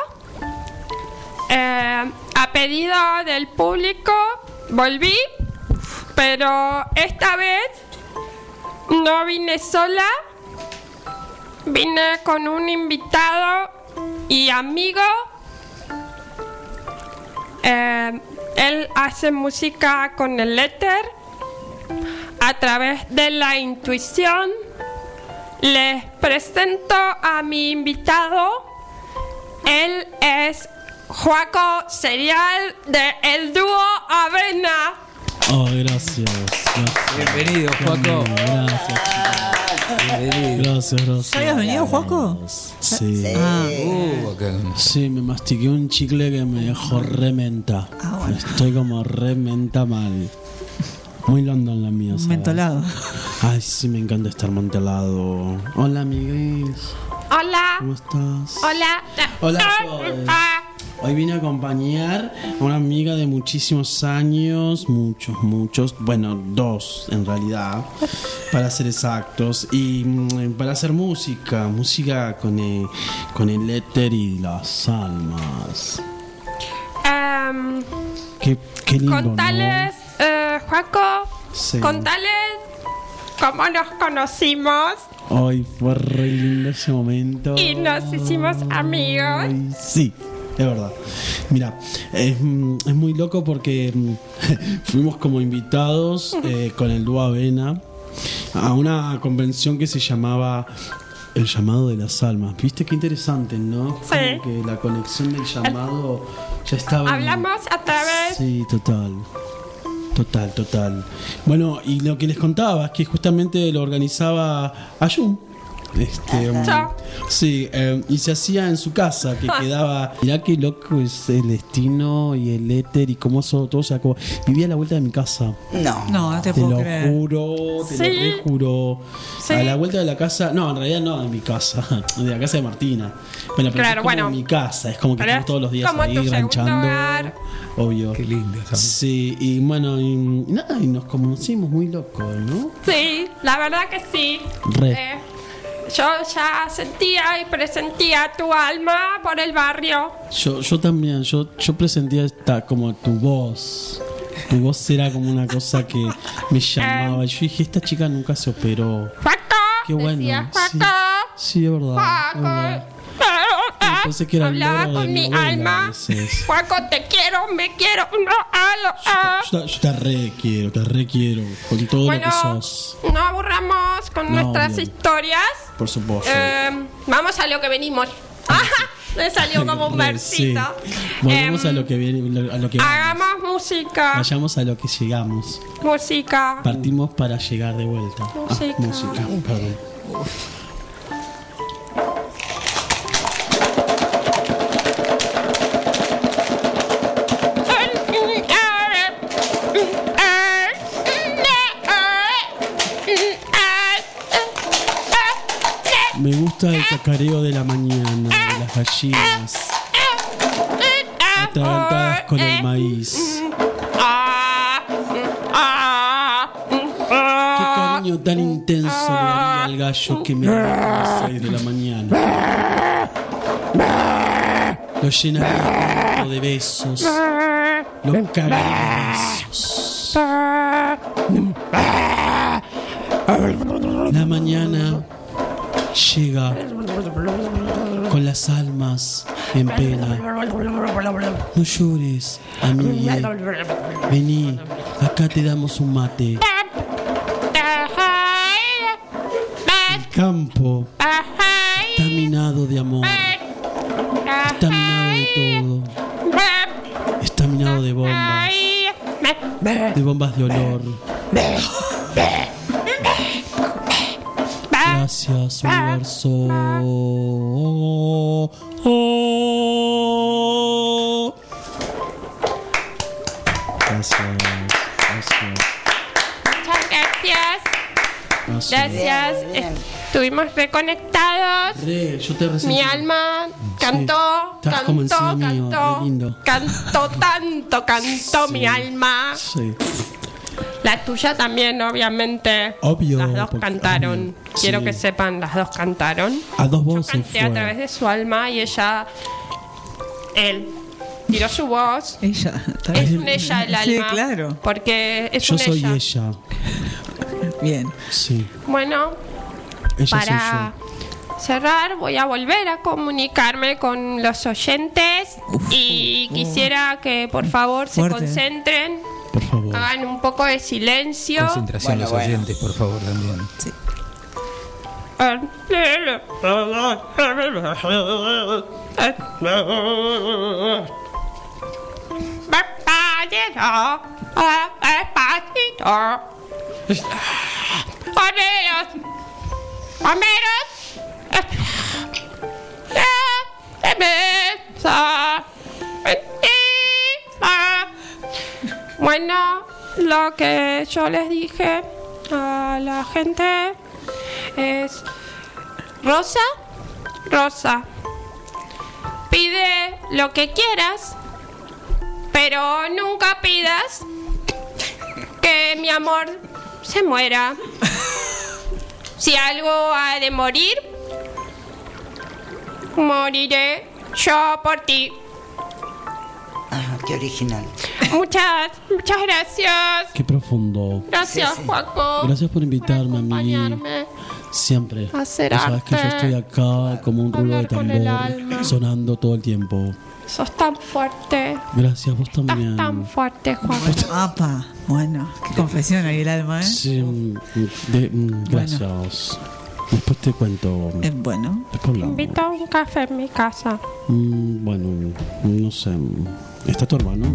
Eh, a pedido del público, volví, pero esta vez no vine sola. Vine con un invitado y amigo. Eh, él hace música con el éter a través de la intuición. Les presento a mi invitado. Él es Juaco Serial de El Dúo Avena. Oh, gracias. Bienvenido, Juaco. Gracias. Gracias, gracias. ¿Ya habías venido, Juaco? Sí. Ah. Sí, me mastiqué un chicle que me dejó rementa. Estoy como rementa mal. Muy London la mía, ¿sabes? Mentolado. Ay, sí, me encanta estar montelado. Hola, amigues. Hola. ¿Cómo estás? Hola. Hola, Ah, Sol. ah. Hoy vine a acompañar a una amiga de muchísimos años, muchos, muchos, bueno, dos en realidad, para ser exactos, y mm, para hacer música, música con el, con el éter y las almas. Em, Qué, qué lindo, ¿no? contales, eh, Juaco, Sí. contales cómo nos conocimos Hoy fue re lindo ese momento. y nos hicimos amigos. Ay, sí, es verdad. Mira, es, mm, es muy loco porque mm, fuimos como invitados eh, con el dúo Avena a una convención que se llamaba El llamado de las almas. ¿Viste qué interesante, no? Sí. Como que la conexión del llamado ya estaba. Hablamos a través Sí, total. Total, total. Bueno, y lo que les contaba es que justamente lo organizaba Ayun. Este, um, sí, eh, y se hacía en su casa, que quedaba. Mirá qué loco es el destino y el éter y cómo eso todo. O sea, como vivía a la vuelta de mi casa. No. No, no te, Te puedo lo creer. juro, te Sí. lo rejuro. Sí. A la vuelta de la casa, no, en realidad no de mi casa, de la casa de Martina. Bueno, pero Claro, es como bueno. mi casa, es como que estamos es todos los días ahí ranchando. Obvio. Qué lindo. esa Sí, y bueno, y, nada, y nos conocimos muy loco, ¿no? Sí, la verdad que sí. Re. Eh, yo ya sentía y presentía tu alma por el barrio. Yo, yo también, yo, yo presentía esta como tu voz. Tu voz era como una cosa que me llamaba. Y yo dije, esta chica nunca se operó. Juaco, Qué bueno. decía sí. Sí, es verdad. es Juaco. verdad. Ah, Pensé que era Hablaba con mi abuela alma. Juaco, te quiero, me quiero. No, alo, ah. Yo, te- yo te re quiero, te re quiero. Con todo Bueno, lo que sos. no aburramos con No, nuestras historias. Por supuesto. Eh, vamos a lo que venimos. Me salió como un Re, sí. versito. Volvemos Em, a lo que viene, a lo que vamos. Hagamos música. Vayamos a lo que llegamos. Música. Partimos para llegar de vuelta. Música. Ah, música, perdón. Me gusta el cacareo de la mañana, de las gallinas, atragantadas con el maíz. Qué cariño tan intenso le al gallo que me llama a las 6 de la mañana. Lo llenaría de besos. Lo cagaría de besos. La mañana llega con las almas en pena. No llores, amigue. Vení, acá te damos un mate. El campo está minado de amor. Está minado de todo. Está minado de bombas. De bombas de olor. Gracias, universo. Gracias, gracias. Muchas gracias. abrazo. Gracias. Bien, bien. Estuvimos reconectados. Re, yo te. Mi alma cantó, Estás como cantó, encima mío, cantó, lindo. cantó tanto, cantó mi alma. Sí. La tuya también, obviamente. Obvio, Las dos porque- cantaron. obvio, Quiero sí. que sepan, las dos cantaron. A dos voces Canté a través fue. de su alma y ella, él, tiró su voz. Ella. está Es un ella el Sí, alma. claro. Porque es Yo un soy ella. ella. Bien. Sí. Bueno, Ella para cerrar voy a volver a comunicarme con los oyentes y quisiera que por favor se Fuerte. concentren, Por favor. hagan un poco de silencio. Concentración los oyentes, por favor, también. Homeros. Bueno, lo que yo les dije a la gente es Rosa, Rosa, pide lo que quieras, pero nunca pidas que mi amor se muera. Si algo ha de morir, moriré yo por ti. Qué original. Muchas, muchas gracias. Qué profundo. Gracias, Juaco. Gracias por invitarme a mí. Siempre. Hacer Vos sabés que yo arte. estoy acá como un rulo de tambor sonando todo el tiempo. Sos tan fuerte. Gracias, vos también. Tan fuerte. Apa, bueno, qué confesión ahí el alma, ¿eh? Sí, mm, de- mm, gracias. Después te cuento. Eh, bueno. Después hablamos. Invito a un café en mi casa. Mm, bueno, no sé. ¿Está tu hermano?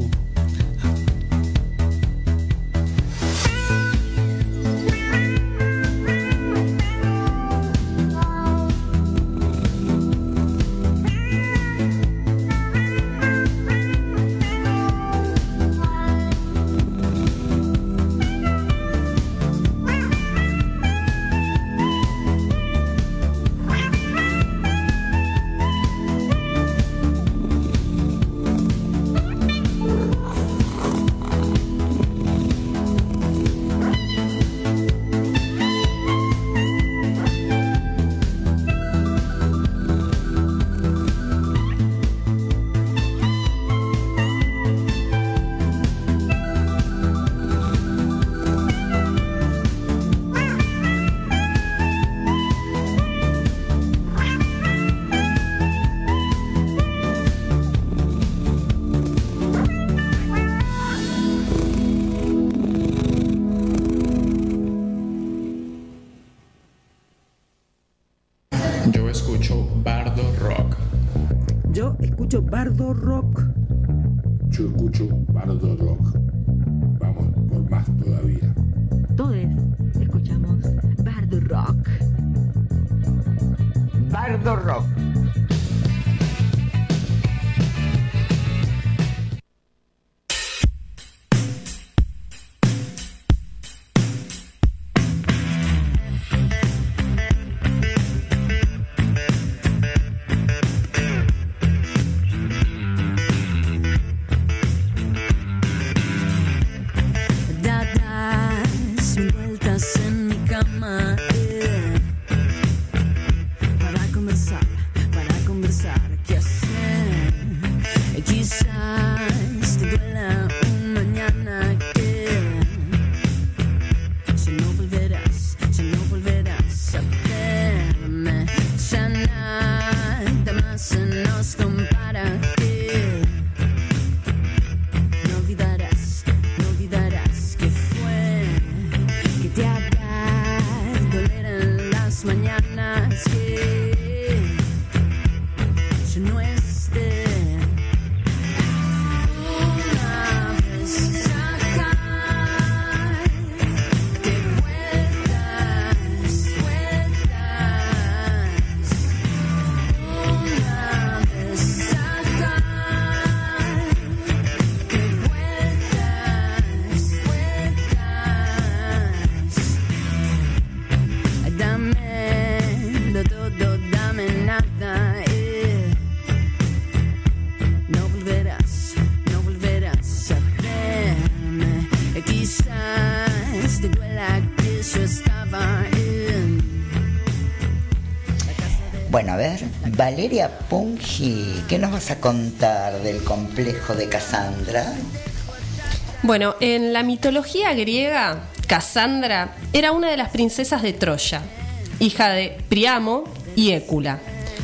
Valeria Pungi, ¿qué nos vas a contar del complejo de Cassandra? Bueno, en la mitología griega, Casandra era una de las princesas de Troya, hija de Priamo y Écula.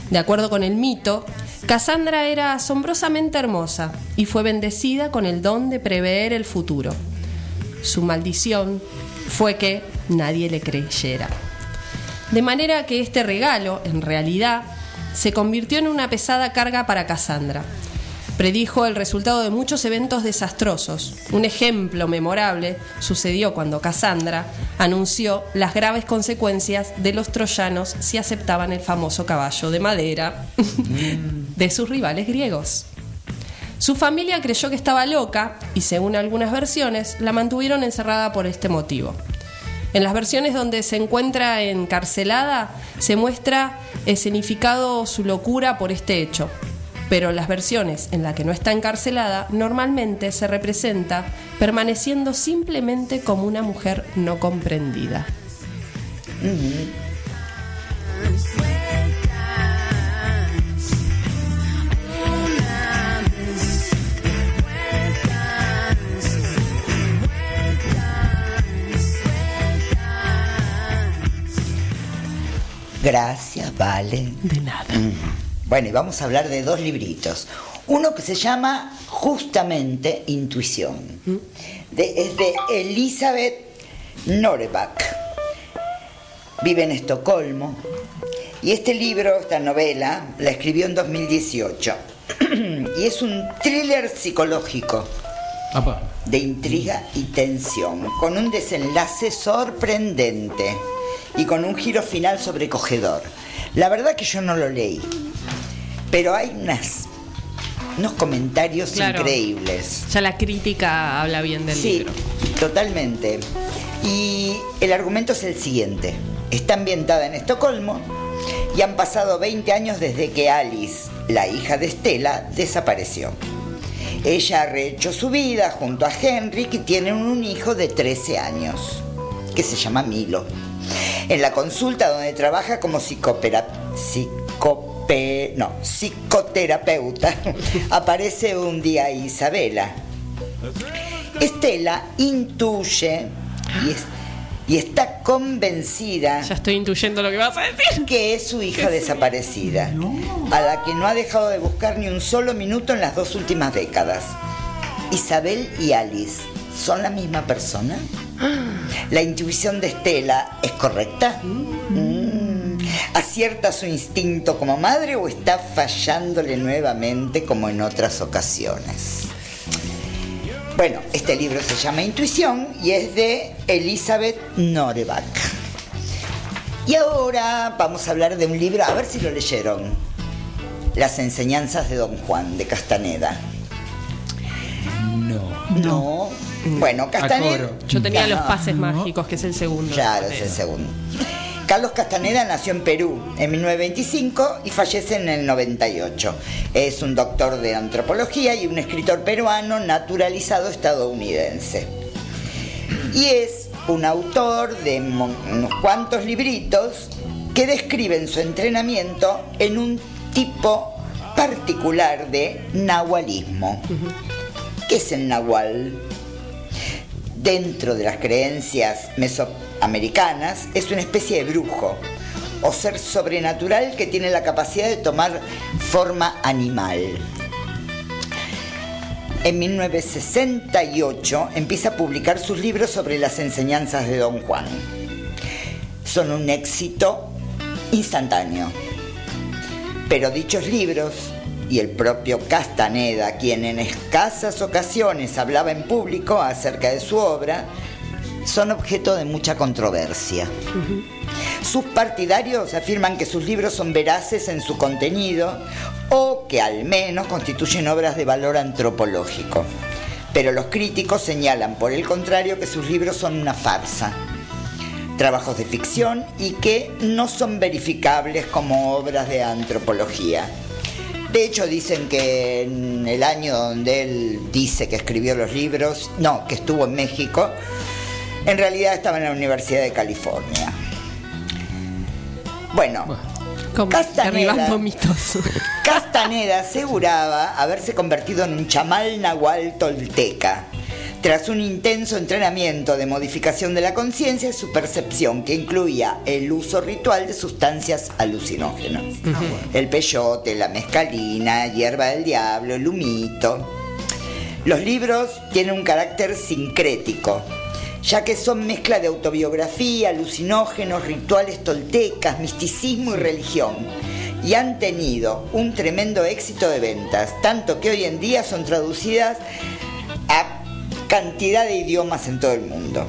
De acuerdo con el mito, Casandra era asombrosamente hermosa y fue bendecida con el don de prever el futuro. Su maldición fue que nadie le creyera. De manera que este regalo, en realidad, se convirtió en una pesada carga para Cassandra. Predijo el resultado de muchos eventos desastrosos. Un ejemplo memorable sucedió cuando Cassandra anunció las graves consecuencias de los troyanos si aceptaban el famoso caballo de madera de sus rivales griegos. Su familia creyó que estaba loca y según algunas versiones la mantuvieron encerrada por este motivo. En las versiones donde se encuentra encarcelada se muestra escenificado su locura por este hecho, pero en las versiones en las que no está encarcelada normalmente se representa permaneciendo simplemente como una mujer no comprendida. Gracias, Vale. De nada. Bueno, y vamos a hablar de dos libritos. Uno que se llama justamente Intuición. De- es de Elizabeth Noreback. Vive en Estocolmo. Y este libro, esta novela, la escribió en 2018. y es un thriller psicológico Apa. de intriga y tensión, con un desenlace sorprendente y con un giro final sobrecogedor. La verdad que yo no lo leí, pero hay unas, unos comentarios Claro. increíbles. Ya la crítica habla bien del Sí, libro. totalmente. Y el argumento es el siguiente. Está ambientada en Estocolmo y han pasado 20 años desde que Alice, la hija de Estela, desapareció. Ella ha rehecho su vida junto a Henrik y tienen un hijo de 13 años, que se llama Milo. En la consulta donde trabaja como psicopera- psicope- no, psicoterapeuta, aparece un día Isabela, Estela intuye y, es- y está convencida. Ya estoy intuyendo lo que vas a decir. Que es su hija desaparecida, a la que no ha dejado de buscar ni un solo minuto en las dos últimas décadas. Isabel y Alice son la misma persona. La intuición de Estela es correcta. Mm. ¿Acierta su instinto como madre o está fallándole nuevamente como en otras ocasiones? Bueno, este libro se llama Intuición y es de Elizabeth Noreback. Y ahora vamos a hablar de un libro, a ver si lo leyeron. Las enseñanzas de Don Juan de Castaneda. No. No. Bueno, Castaneda. Yo tenía los pases mágicos, que es el segundo. Claro, es el segundo. Carlos Castaneda nació en Perú en 1925 y fallece en el 98. Es un doctor de antropología y un escritor peruano naturalizado estadounidense. Y es un autor de unos cuantos libritos que describen su entrenamiento en un tipo particular de nahualismo. ¿Qué es el nahual? Dentro de las creencias mesoamericanas, es una especie de brujo o ser sobrenatural que tiene la capacidad de tomar forma animal. En 1968 empieza a publicar sus libros sobre las enseñanzas de Don Juan. Son un éxito instantáneo. Pero dichos libros y el propio Castaneda, quien en escasas ocasiones hablaba en público acerca de su obra, son objeto de mucha controversia. Sus partidarios afirman que sus libros son veraces en su contenido o que al menos constituyen obras de valor antropológico. Pero los críticos señalan, por el contrario, que sus libros son una farsa, trabajos de ficción y que no son verificables como obras de antropología. De hecho, dicen que en el año donde él dice que escribió los libros, no, que estuvo en México, en realidad estaba en la Universidad de California. Bueno, Como Castaneda. mitos. Castaneda aseguraba haberse convertido en un chamal nahual tolteca. Tras un intenso entrenamiento de modificación de la conciencia y su percepción, que incluía el uso ritual de sustancias alucinógenas. El peyote, la mescalina, hierba del diablo, el humito. Los libros tienen un carácter sincrético, ya que son mezcla de autobiografía, alucinógenos, rituales toltecas, misticismo y religión. Y han tenido un tremendo éxito de ventas, tanto que hoy en día son traducidas a cantidad de idiomas en todo el mundo.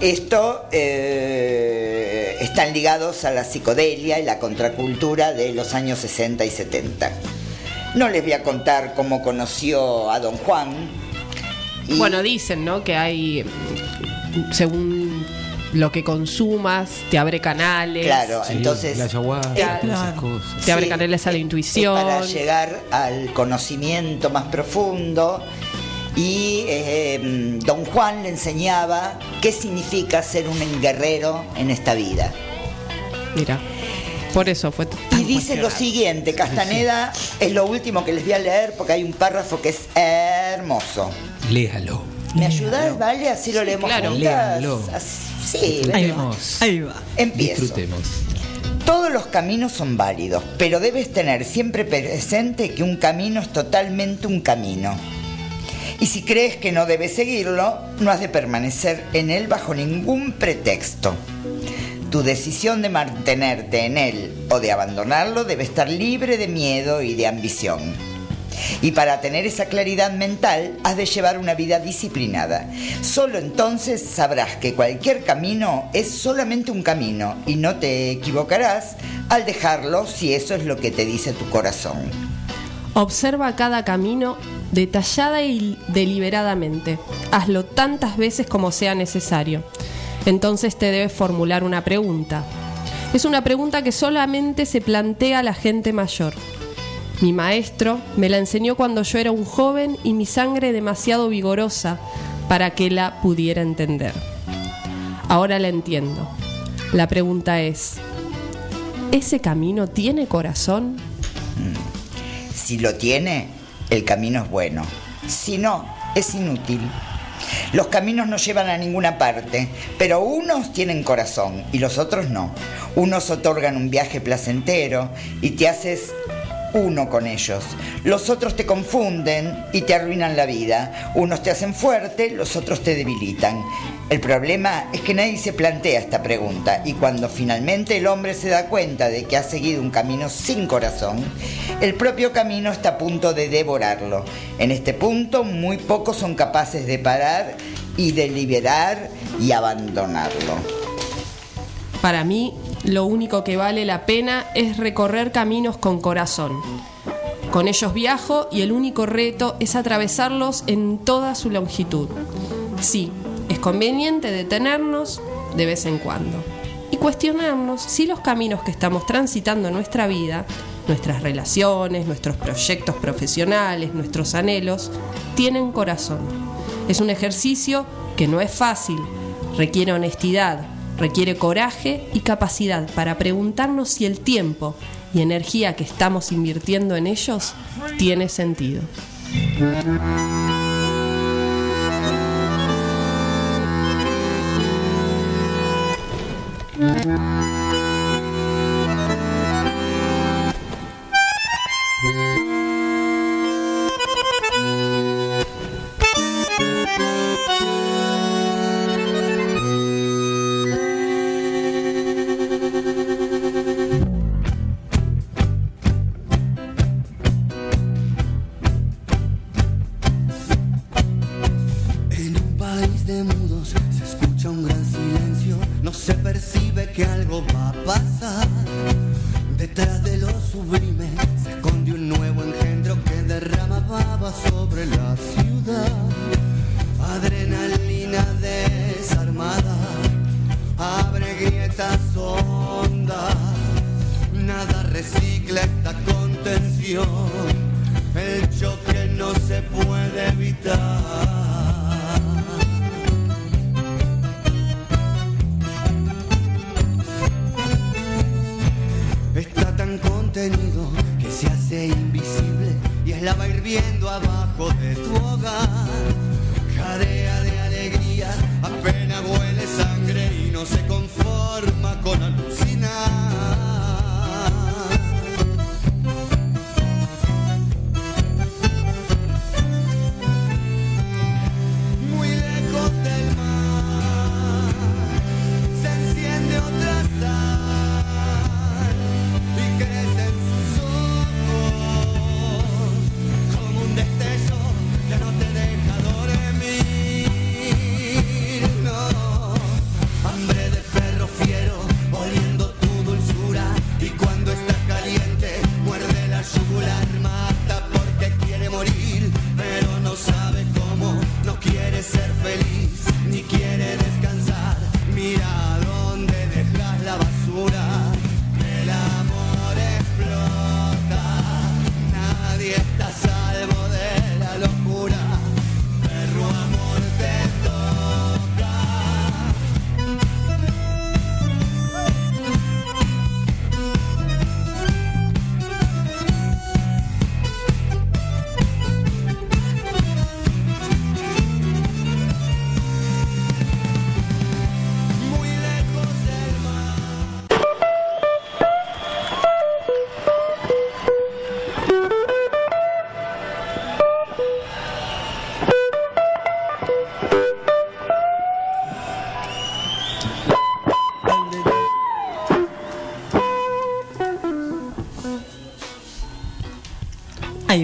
Esto eh, están ligados a la psicodelia y la contracultura de los años 60 y 70. No les voy a contar cómo conoció a Don Juan. y- Bueno, dicen, ¿no? Que hay, según lo que consumas, te abre canales. Claro, entonces la ayahuasca, esas cosas. te abre Sí, canales a la es intuición. para llegar al conocimiento más profundo. Y eh, don Juan le enseñaba qué significa ser un guerrero en esta vida. Mira, por eso fue Y dice lo siguiente, Castaneda es lo último que les voy a leer porque hay un párrafo que es hermoso. Léalo. ¿Me ayudas, Vale? Así lo leemos claro. juntas. Léalo. Sí, Disfrutemos. Ahí va. empiezo. Disfrutemos. Todos los caminos son válidos, pero debes tener siempre presente que un camino es totalmente un camino. Y si crees que no debes seguirlo, no has de permanecer en él bajo ningún pretexto. Tu decisión de mantenerte en él o de abandonarlo debe estar libre de miedo y de ambición. Y para tener esa claridad mental has de llevar una vida disciplinada. Solo entonces sabrás que cualquier camino es solamente un camino y no te equivocarás al dejarlo si eso es lo que te dice tu corazón. Observa cada camino detallada y deliberadamente. Hazlo tantas veces como sea necesario. Entonces te debes formular una pregunta. Es una pregunta que solamente se plantea la gente mayor. Mi maestro me la enseñó cuando yo era un joven y mi sangre demasiado vigorosa para que la pudiera entender. Ahora la entiendo. La pregunta es, ¿ese camino tiene corazón? Si lo tiene, el camino es bueno. Si no, es inútil. Los caminos no llevan a ninguna parte, pero unos tienen corazón y los otros no. Unos otorgan un viaje placentero y te haces uno con ellos. Los otros te confunden y te arruinan la vida. Unos te hacen fuerte, los otros te debilitan. El problema es que nadie se plantea esta pregunta y cuando finalmente el hombre se da cuenta de que ha seguido un camino sin corazón, el propio camino está a punto de devorarlo. En este punto muy pocos son capaces de parar y de liberar y abandonarlo. Para mí, lo único que vale la pena es recorrer caminos con corazón. Con ellos viajo y el único reto es atravesarlos en toda su longitud. Sí, es conveniente detenernos de vez en cuando y cuestionarnos si los caminos que estamos transitando en nuestra vida, nuestras relaciones, nuestros proyectos profesionales, nuestros anhelos, tienen corazón. Es un ejercicio que no es fácil, requiere honestidad, requiere coraje y capacidad para preguntarnos si el tiempo y energía que estamos invirtiendo en ellos tiene sentido. En sobre la ciudad. Adrenalina desarmada, abre grietas hondas, nada recicla esta contención, el choque no se puede evitar. Lava hirviendo abajo de tu hogar. Jadea de alegría, apenas huele sangre y no se conforma con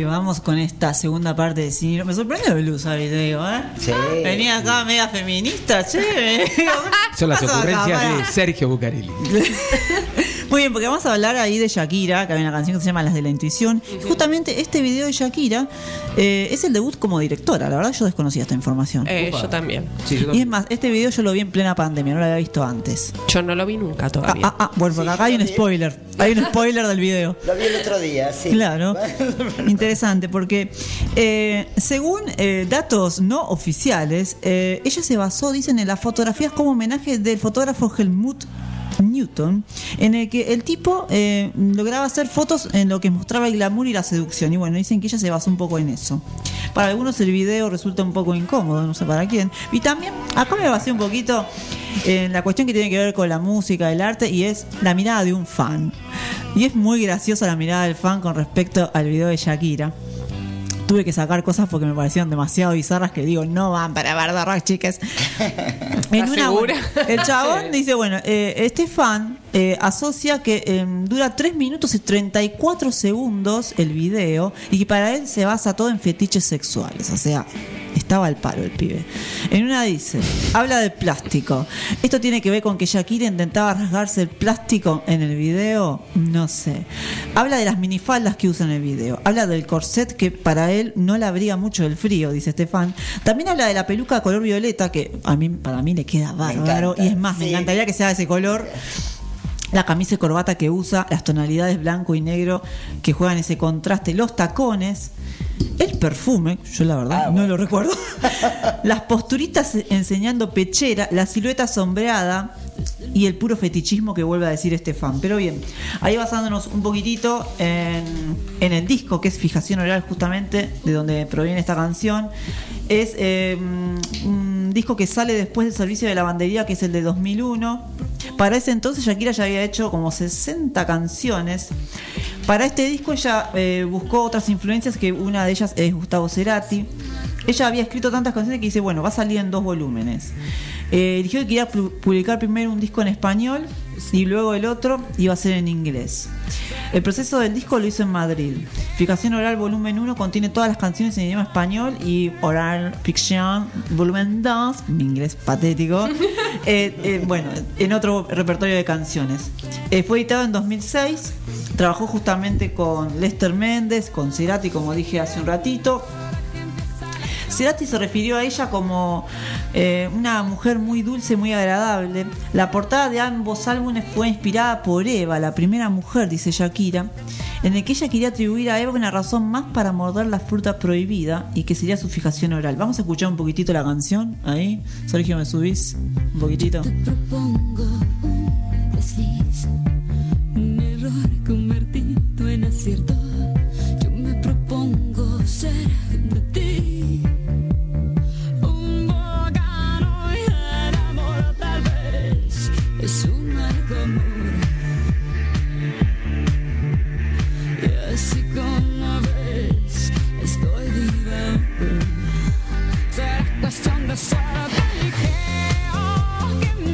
Vamos con esta segunda parte de Cine. Me sorprende el blues al video, ¿eh? Sí. Venía acá media feminista, che. Son las ¿Qué pasa acá, ocurrencias pará? de Sergio Bucarelli. Bien, porque vamos a hablar ahí de Shakira, que hay una canción que se llama Las de la Intuición. Justamente este video de Shakira eh, es el debut como directora. La verdad, yo desconocía esta información. Eh, yo también. Y es más, este video yo lo vi en plena pandemia, no lo había visto antes. Yo no lo vi nunca Ah, todavía. ah, ah, bueno, porque acá hay un spoiler. Hay un spoiler del video. Lo vi el otro día, sí. Claro, interesante porque eh, según eh, datos no oficiales, eh, ella se basó, dicen, en las fotografías como homenaje del fotógrafo Helmut Newton, en el que el tipo eh, lograba hacer fotos en lo que mostraba el glamour y la seducción. Y bueno, dicen que ella se basó un poco en eso. Para algunos el video resulta un poco incómodo, no sé para quién. Y también, acá me basé un poquito en la cuestión que tiene que ver con la música, el arte, y es la mirada de un fan. Y es muy graciosa la mirada del fan con respecto al video de Shakira. Tuve que sacar cosas porque me parecieron demasiado bizarras que digo, no van para Bardo Rock, chicas. En una, bueno, el chabón dice, bueno, eh, este fan eh, asocia que eh, dura 3 minutos y 34 segundos el video y que para él se basa todo en fetiches sexuales. O sea, estaba al paro el pibe. En una dice, habla del plástico. ¿Esto tiene que ver con que Shakira intentaba rasgarse el plástico en el video? No sé. Habla de las minifaldas que usa en el video. Habla del corset que para él no le abría mucho el frío, dice Estefan. También habla de la peluca color violeta que a mí, para mí le queda bárbaro. Y es más, me encantaría que sea de ese color. La camisa y corbata que usa, las tonalidades blanco y negro que juegan ese contraste, los tacones, el perfume, yo la verdad no lo recuerdo, las posturitas enseñando pechera, la silueta sombreada y el puro fetichismo que vuelve a decir este fan. Pero bien, ahí basándonos un poquitito en, en el disco que es Fijación Oral justamente, de donde proviene esta canción, es eh, un disco que sale después del servicio de lavandería, que es el de 2001. Para ese entonces Shakira ya había hecho como 60 canciones. Para este disco ella eh, buscó otras influencias, que una de ellas es Gustavo Cerati. Ella había escrito tantas canciones que dice, bueno, va a salir en dos volúmenes. Eh, eligió que quería pu- publicar primero un disco en español y luego el otro iba a ser en inglés. El proceso del disco lo hizo en Madrid. Fijación Oral Volumen 1 contiene todas las canciones en idioma español y Oral Fiction Volumen 2, mi inglés patético, eh, eh, bueno, en otro repertorio de canciones. Eh, fue editado en 2006, trabajó justamente con Lester Méndez, con Cerati, como dije hace un ratito, Cerati se refirió a ella como eh, una mujer muy dulce, muy agradable. La portada de ambos álbumes fue inspirada por Eva, la primera mujer, dice Shakira, en el que ella quería atribuir a Eva una razón más para morder la fruta prohibida y que sería su fijación oral. Vamos a escuchar un poquitito la canción. Ahí, Sergio, ¿me subís? Un poquitito. propongo un desliz, un error convertido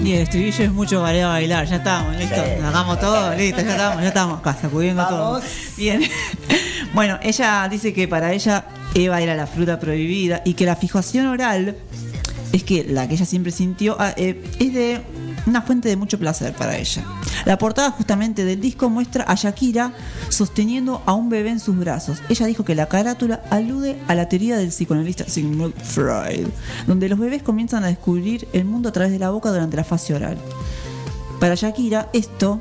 Y el estribillo es mucho a bailar, ya estamos, listo, sí. hagamos todo, listo, ya estamos, ya estamos acá, sacudiendo todo. Bien. Bueno, ella dice que para ella Eva era la fruta prohibida y que la fijación oral es que la que ella siempre sintió ah, eh, es de una fuente de mucho placer para ella. La portada justamente del disco muestra a Shakira sosteniendo a un bebé en sus brazos. Ella dijo que la carátula alude a la teoría del psicoanalista Sigmund Freud, donde los bebés comienzan a descubrir el mundo a través de la boca durante la fase oral. Para Shakira esto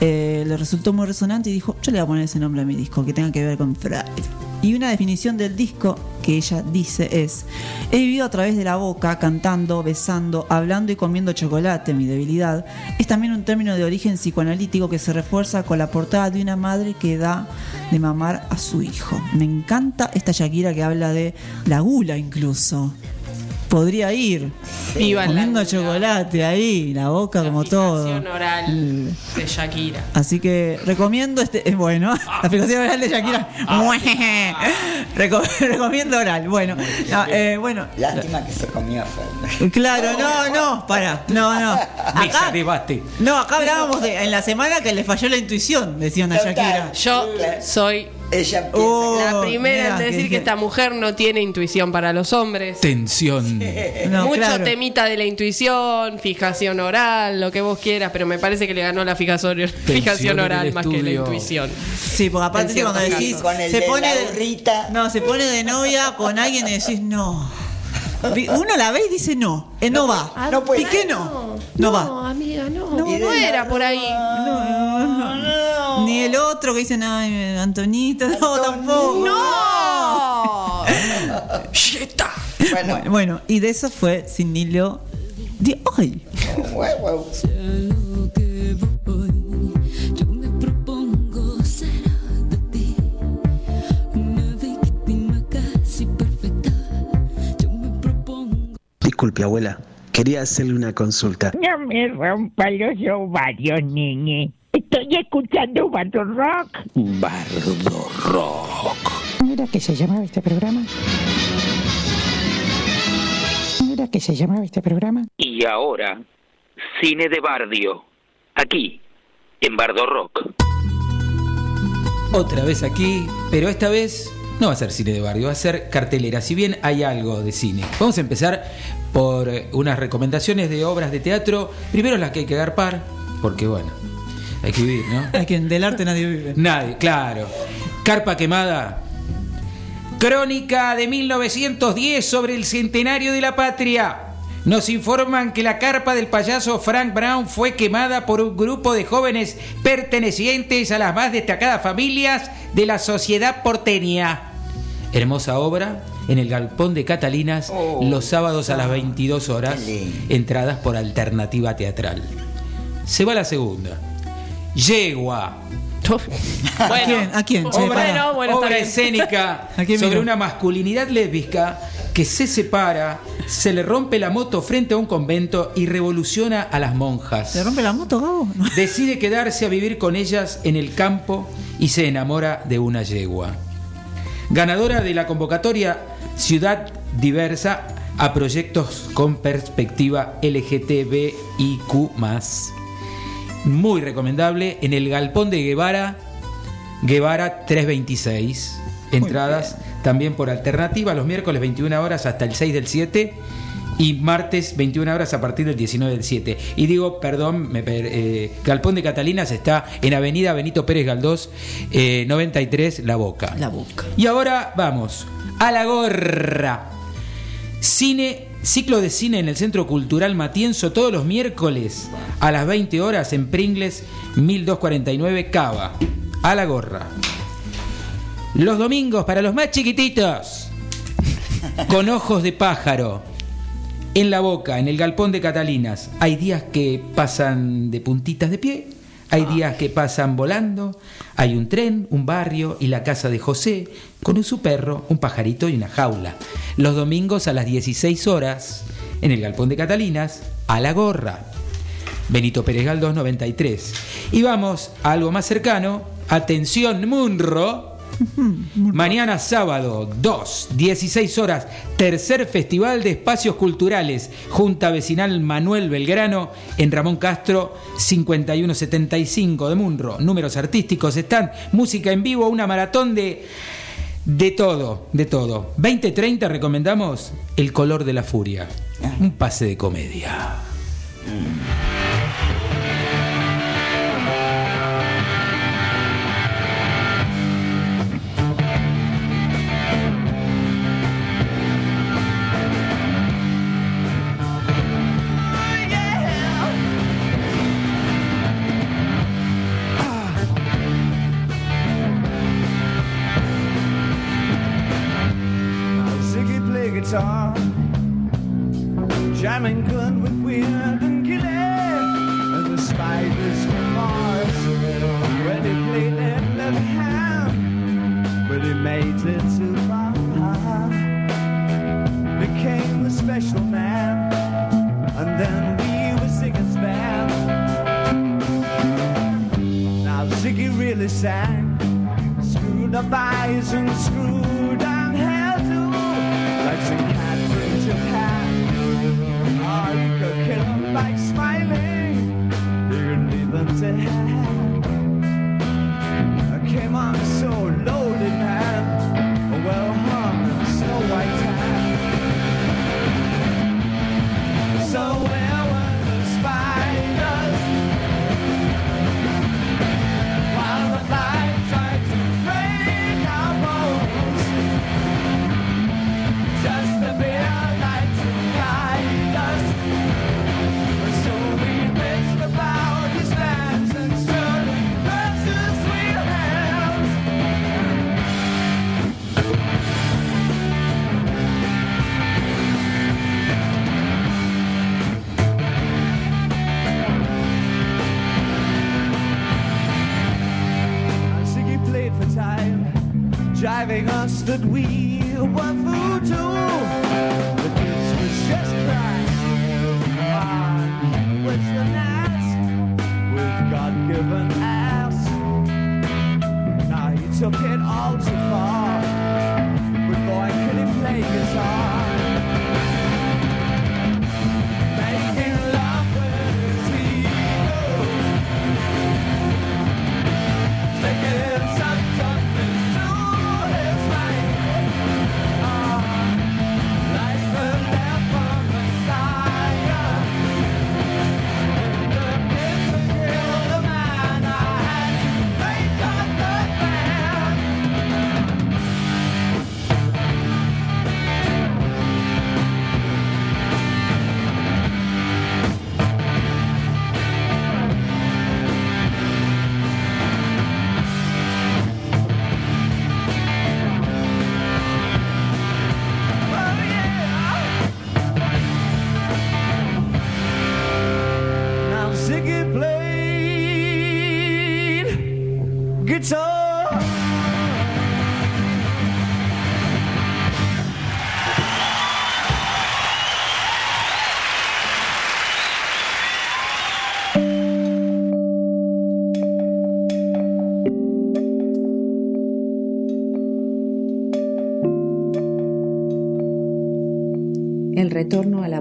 eh, le resultó muy resonante y dijo, yo le voy a poner ese nombre a mi disco, que tenga que ver con Freud. Y una definición del disco que ella dice es, he vivido a través de la boca, cantando, besando, hablando y comiendo chocolate, mi debilidad. Es también un término de origen psicoanalítico que se refuerza con la portada de una madre que da de mamar a su hijo. Me encanta esta Shakira que habla de la gula incluso. Podría ir Viva la comiendo chocolate ahí, la boca como todo. Oral de Shakira. Así que recomiendo este. Es bueno. La aplicación oral de Shakira. Reco- recomiendo oral. Bueno. no, eh, bueno. Lástima que se comió Fernández. Claro, no, no, para. No, no. Acá, debate. no, acá hablábamos de, en la semana que le falló la intuición, decían a Shakira. Yo soy Ella Oh, la primera en decir que- que esta mujer no tiene intuición para los hombres. Tensión. No, Mucho claro. temita de la intuición, fijación oral, lo que vos quieras, pero me parece que le ganó la fijación, oral más que la intuición. Sí, porque aparte cuando decís. Con el se de pone de, burrita. No, se pone de novia con alguien y decís no. Uno la ve y dice no. eh, no va. no puede ¿Y qué ser. no? No va. No, amiga, no. No, No, no. era por ahí. Ni el otro que dicen, ay, Antonito, no, tampoco. ¡No! Bueno, Bueno, y de eso fue sin hilo de hoy. huevo. lo que voy. Yo me propongo ser de ti una víctima casi perfecta. Yo me propongo. Disculpe, abuela. Quería hacerle una consulta. No me rompa los ovarios, niñe. Estoy escuchando Bardo Rock. Bardo Rock. ¿Mira que se llamaba este programa? ¿Mira que se llamaba este programa? Y ahora, cine de Bardio, aquí, en Bardo Rock. Otra vez aquí, pero esta vez no va a ser cine de barrio, va a ser cartelera, si bien hay algo de cine. Vamos a empezar por unas recomendaciones de obras de teatro. Primero las que hay que par, porque bueno, hay que vivir, ¿no? Hay quien del arte nadie vive. Nadie, claro. Carpa quemada. Crónica de 1910 sobre el centenario de la patria. Nos informan que la carpa del payaso Frank Brown fue quemada por un grupo de jóvenes pertenecientes a las más destacadas familias de la sociedad porteña. Hermosa obra en el galpón de Catalinas los sábados a las 22 horas, entradas por alternativa teatral. Se va la segunda. Yegua. ¿A quién? ¿A quién? Che, Obra, bueno, obra escénica ¿A quién sobre una masculinidad lésbica que se separa, se le rompe la moto frente a un convento y revoluciona a las monjas. ¿Se rompe la moto, Gabo? Decide quedarse a vivir con ellas en el campo y se enamora de una yegua. Ganadora de la convocatoria Ciudad Diversa a proyectos con perspectiva LGTBIQ. Muy recomendable en el Galpón de Guevara, Guevara 326. Entradas también por alternativa los miércoles 21 horas hasta el 6 del 7 y martes 21 horas a partir del 19 del 7. Y digo, perdón, me eh, Galpón de Catalinas está en Avenida Benito Pérez Galdós, eh, 93, La Boca. La boca. Y ahora vamos a la gorra. Cine, ciclo de cine en el Centro Cultural Matienzo todos los miércoles a las 20 horas en Pringles 1249 Cava. A la gorra. Los domingos para los más chiquititos. Con ojos de pájaro. En la boca, en el galpón de Catalinas. Hay días que pasan de puntitas de pie. Hay días que pasan volando. Hay un tren, un barrio y la casa de José con su perro, un pajarito y una jaula. Los domingos a las 16 horas en el galpón de Catalinas, a la gorra. Benito Pérez Galdós 93. Y vamos a algo más cercano. Atención, Munro. Mañana sábado, 2, 16 horas, tercer Festival de Espacios Culturales, Junta Vecinal Manuel Belgrano, en Ramón Castro, 5175 de Munro. Números artísticos están, música en vivo, una maratón de... De todo, de todo. 2030 recomendamos El color de la furia. Un pase de comedia. coming good.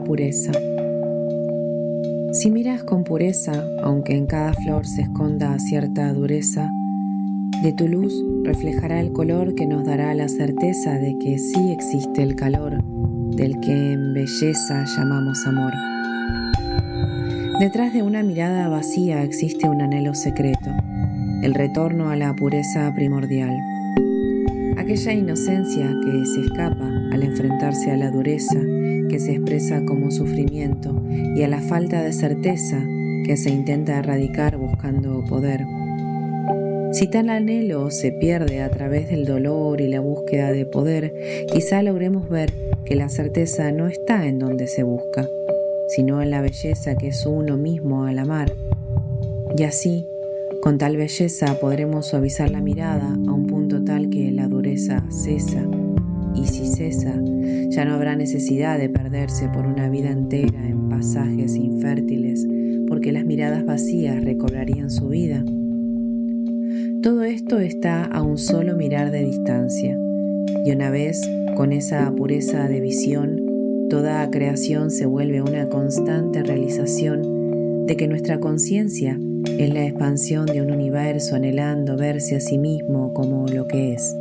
Pureza. Si miras con pureza, aunque en cada flor se esconda cierta dureza, de tu luz reflejará el color que nos dará la certeza de que sí existe el calor, del que en belleza llamamos amor. Detrás de una mirada vacía existe un anhelo secreto, el retorno a la pureza primordial. Aquella inocencia que se escapa al enfrentarse a la dureza, que se expresa como sufrimiento, y a la falta de certeza que se intenta erradicar buscando poder. Si tal anhelo se pierde a través del dolor y la búsqueda de poder, quizá logremos ver que la certeza no está en donde se busca, sino en la belleza que es uno mismo al amar. Y así, con tal belleza podremos suavizar la mirada a un punto tal que la dureza cesa. Y si cesa, ya no habrá necesidad de perderse por una vida entera en pasajes infértiles, porque las miradas vacías recobrarían su vida. Todo esto está a un solo mirar de distancia, y una vez con esa pureza de visión, toda creación se vuelve una constante realización de que nuestra conciencia es la expansión de un universo anhelando verse a sí mismo como lo que es.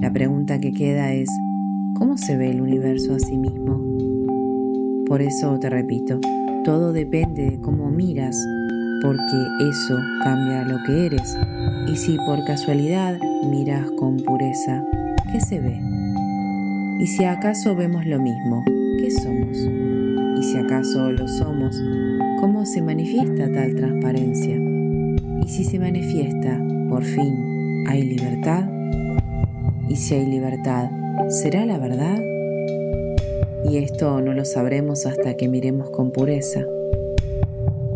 La pregunta que queda es, ¿cómo se ve el universo a sí mismo? Por eso te repito, todo depende de cómo miras, porque eso cambia lo que eres. Y si por casualidad miras con pureza, ¿qué se ve? Y si acaso vemos lo mismo, ¿qué somos? Y si acaso lo somos, ¿cómo se manifiesta tal transparencia? Y si se manifiesta, por fin, ¿hay libertad? Y si hay libertad, ¿será la verdad? Y esto no lo sabremos hasta que miremos con pureza.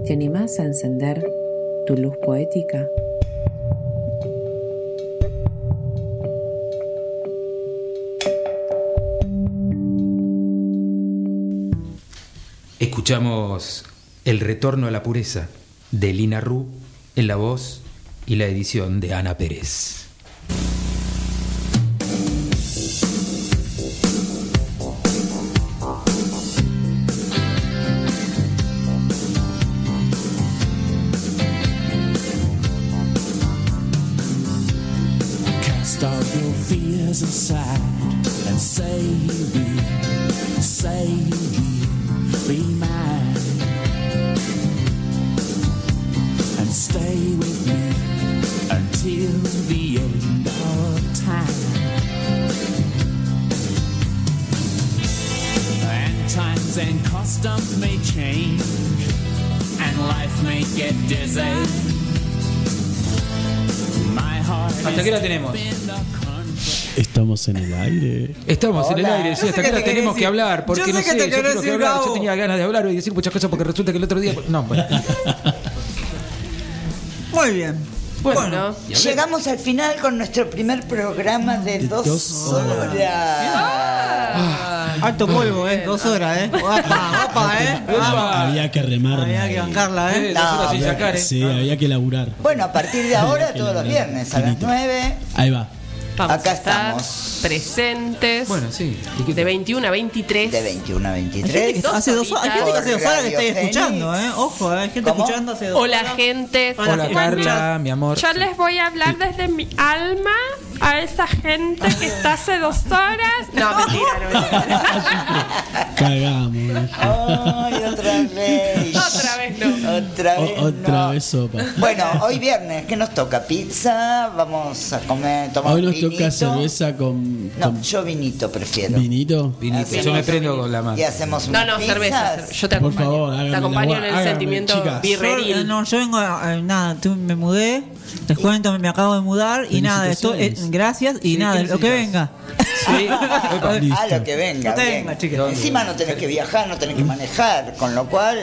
¿Te animás a encender tu luz poética? Escuchamos El retorno a la pureza de Lina Ru en la voz y la edición de Ana Pérez. Aside and say you, say you, be mine. And stay with me until the end of time. And times and customs may change, and life may get dizzy. My heart ¿Hasta qué hora tenemos? Estamos en el aire. Estamos en el aire, sí, Yo hasta sé qué que hora te tenemos que hablar, porque Yo no sé que sé, yo que hablar, yo tenía ganas de hablar y decir muchas cosas porque resulta que el otro día. No, bueno. Muy bien. Bueno, llegamos al final con nuestro primer programa de dos, horas. Ah, Alto polvo, ¿eh? Dos horas, ¿eh? Guapa, guapa, ¿eh? Había, había que remar. Había que bancarla, ¿eh? dos horas sin sacar, ¿eh? Sí, había que laburar. Bueno, a partir de ahora, todos los viernes a las 9, Ahí va. Vamos Acá a estar estamos. presentes. Bueno, sí. De 21 a 23. De 21 a Hay gente 23. que hace dos horas, hay gente que hace dos horas que está escuchando, ¿eh? Ojo, ¿eh? hay gente ¿Cómo? escuchando hace dos Hola, horas. gente. Hola Carla, mi amor. Yo les voy a hablar desde mi alma a esa gente que está hace dos horas. No, mentira, no, mentira. Cagamos. Ay, otra vez. Otra vez no. Otra vez. O- otra no. vez sopa. Bueno, hoy viernes, ¿qué nos toca? Pizza, vamos a comer, tomar Hoy nos vinito. toca cerveza con, No, yo vinito prefiero. vinito. Vinito, yo me prendo con la mano. Y hacemos No, no, cerveza. pizzas. cerveza. Yo te Por acompaño. favor, te acompaño la en el sentimiento chicas. Yo, eh, birreril. no, yo vengo, a- a- nada, tú- me mudé, les cuento, me acabo de mudar y nada, esto, eh, gracias y Sí, nada, ¿qué lo que venga. Sí. A lo que venga. No te bien. venga, chicas. Encima no tenés que viajar, no tenés que manejar, con lo cual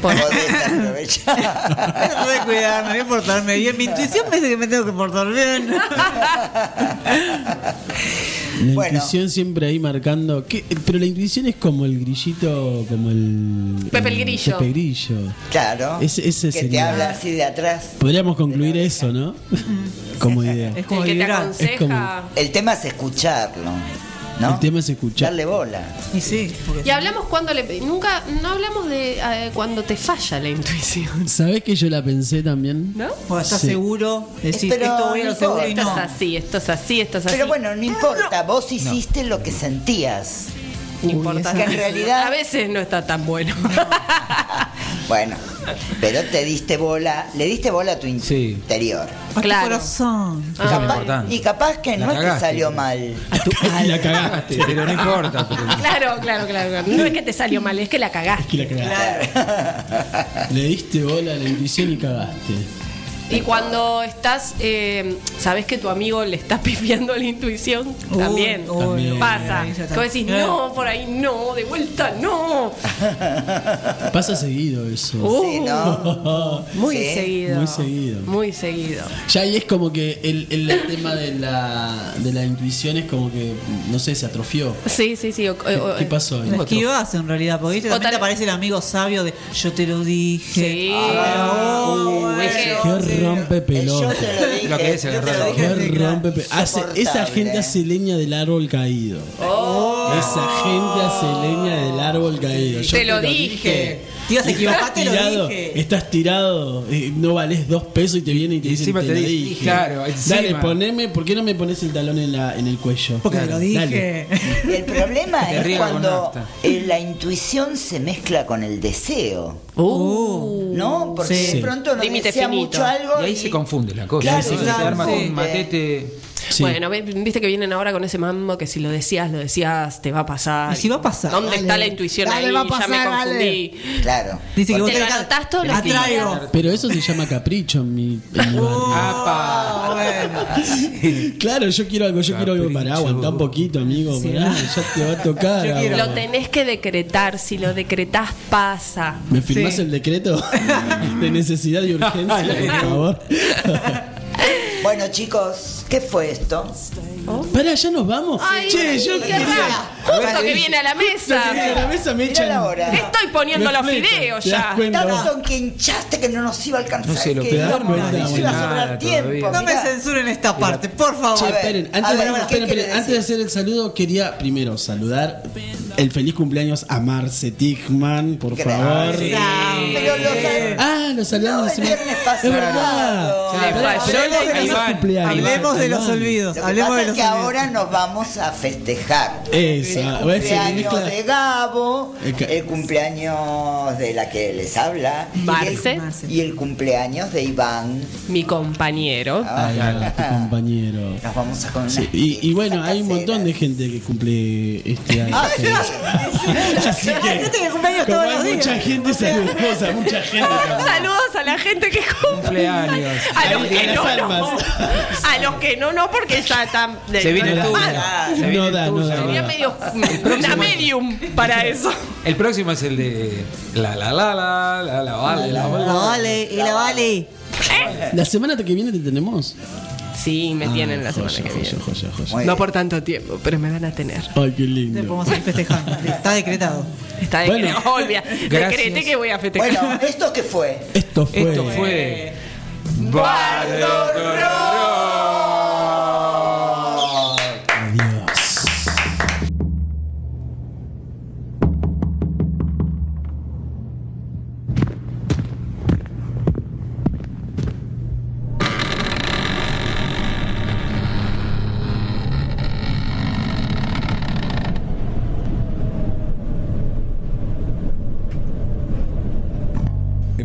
podés aprovechar. Me voy a voy portarme bien. Mi intuición me dice que me tengo que portar bien. La Bueno. intuición siempre ahí marcando. ¿qué? Pero la intuición es como el grillito, como el. Pepe el Grillo. Pepe Grillo. Claro. Ese- ese que te sería- habla así de atrás. Podríamos concluir eso, ¿no? como idea. Es como El que te vibrar. aconseja. Es como- El tema es escucharlo. ¿No? El tema es escuchar. Darle bola. Y sí, porque- Y hablamos cuando le. Nunca. No hablamos de eh, cuando te falla la intuición. ¿Sabés que yo la pensé también? ¿No? Cuando estás Sí. seguro, decís Pero esto voy a no lo seguro y Esto es así, esto es así, esto es así. Pero bueno, no importa, vos hiciste lo que sentías. No importa. Que en realidad- A veces no está tan bueno. Bueno, pero te diste bola, le diste bola a tu Sí. interior. A tu Claro. corazón. Es lo Capaz- importante. y capaz que La no es que cagaste. salió mal. Y la cagaste. Pero no importa. pero- claro, claro, claro. No es que te salió mal, es que la cagaste. Que la cagaste. Le diste bola a la intuición y cagaste. Y cuando estás, eh, sabes que tu amigo le está pifiando la intuición, Uy, también También. pasa. Como decís, no, por ahí no, de vuelta no. Pasa seguido eso. Uh, Sí, ¿no? Muy Sí. seguido. Muy seguido. Muy seguido. Ya ahí es como que el, tema de la, de la intuición es como que, no sé, se atrofió. Sí, sí, sí. o- ¿Qué, o- qué pasó ahí? La esquivas en realidad, porque ¿viste? También te aparece el amigo sabio de yo te lo dije. Sí. Ah, Uh, bueno, Qué rompe pelota. Yo te lo dije. Lo que es yo agarrar te lo la dije. Qué rompe pe- hace- esa Insoportable. gente hace leña del árbol caído. Oh. Esa gente hace leña del árbol caído. Yo Te lo dije. Te ibas a equivocar, Estás te lo tirado, dije. estás tirado, eh, no valés dos pesos y te viene y te dice Encima te, te lo dice, dije. claro, encima. Dale, poneme, ¿por qué no me pones el talón en, la, en el cuello? Porque te lo Dale. dije. El problema es con cuando eh, la intuición se mezcla con el deseo. Uh. ¿No? Porque Sí. de pronto Límite desea finito. mucho algo. Y ahí se confunde la cosa. Claro, se claro, arma sí. un matete. Sí. Bueno, viste que vienen ahora con ese mambo que si lo decías, lo decías, te va a pasar. Y si va a pasar, ¿Dónde dale. está la intuición Dale, ahí? va a ya me confundí. Claro. Dice que Te vos lo anotás días. traigo. Pero eso se llama capricho en mi, en mi barrio. ¡Apa! Claro, yo quiero algo, yo quiero algo para aguantar un poquito, amigo. pará, ya te va a tocar. Yo quiero. ahora. Lo tenés que decretar. Si lo decretás, pasa. ¿Me firmás Sí. el decreto de necesidad y urgencia, por favor? Bueno, chicos, ¿qué fue esto? Pará, ya nos vamos. Ay, che, yo qué quería. raro. Justo que viene a la Justo que viene a la mesa. mesa me echan. la hora. Estoy poniendo me los fideos ¿te das ya. Tanto en que hinchaste que no nos iba a alcanzar. No se lo que das íbamos- cuenta, nos iba a sobrar tiempo. No me censuren esta parte, por favor. Che, esperen, antes, ver, de- ¿qué esperen, quiere esperen, antes de hacer el saludo, quería primero saludar el feliz cumpleaños a Marce Tichman, por Gracias. favor. Pero los Ah, lo saludamos No, el viernes pasado. Es verdad. Falló pero el hablemos de los olvidos. Lo que Hablemos pasa de es los que olvidos. ahora nos vamos a festejar. Esa, el cumpleaños de Gabo, El cumpleaños de la que les habla Marce. y el, y el cumpleaños de Iván. Mi compañero. Ah, Ah, tu compañero. Nos vamos a con una Sí, y, y bueno, hay un montón de gente que cumple este año. Ah, sí. Así que, Gente que cumpleaños como todos los hay mucha días. gente, saludamos a mucha gente. Saludos a la gente que cumple. Cumpleaños. A los que no. A los que no, no, porque ya están. Se viene el no. Ah, Se viene No da, no da. Sería medio una medium para eso. El próximo es el de la la la la la la vale la La vale. vale, y la vale. La semana que viene te tenemos. Sí, me tienen la Ah, semana que viene. joya, joya. No por tanto tiempo, pero me van a tener. Ay, qué Te lindo. podemos seguir festejando. Está decretado. Está de Bueno. Gracias. Decreté que voy a festejar. Bueno, ¿esto qué fue? Esto fue. Esto fue. Bardo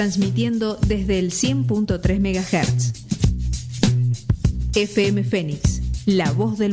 Transmitiendo desde el 100.3 MHz. FM Fénix, la voz del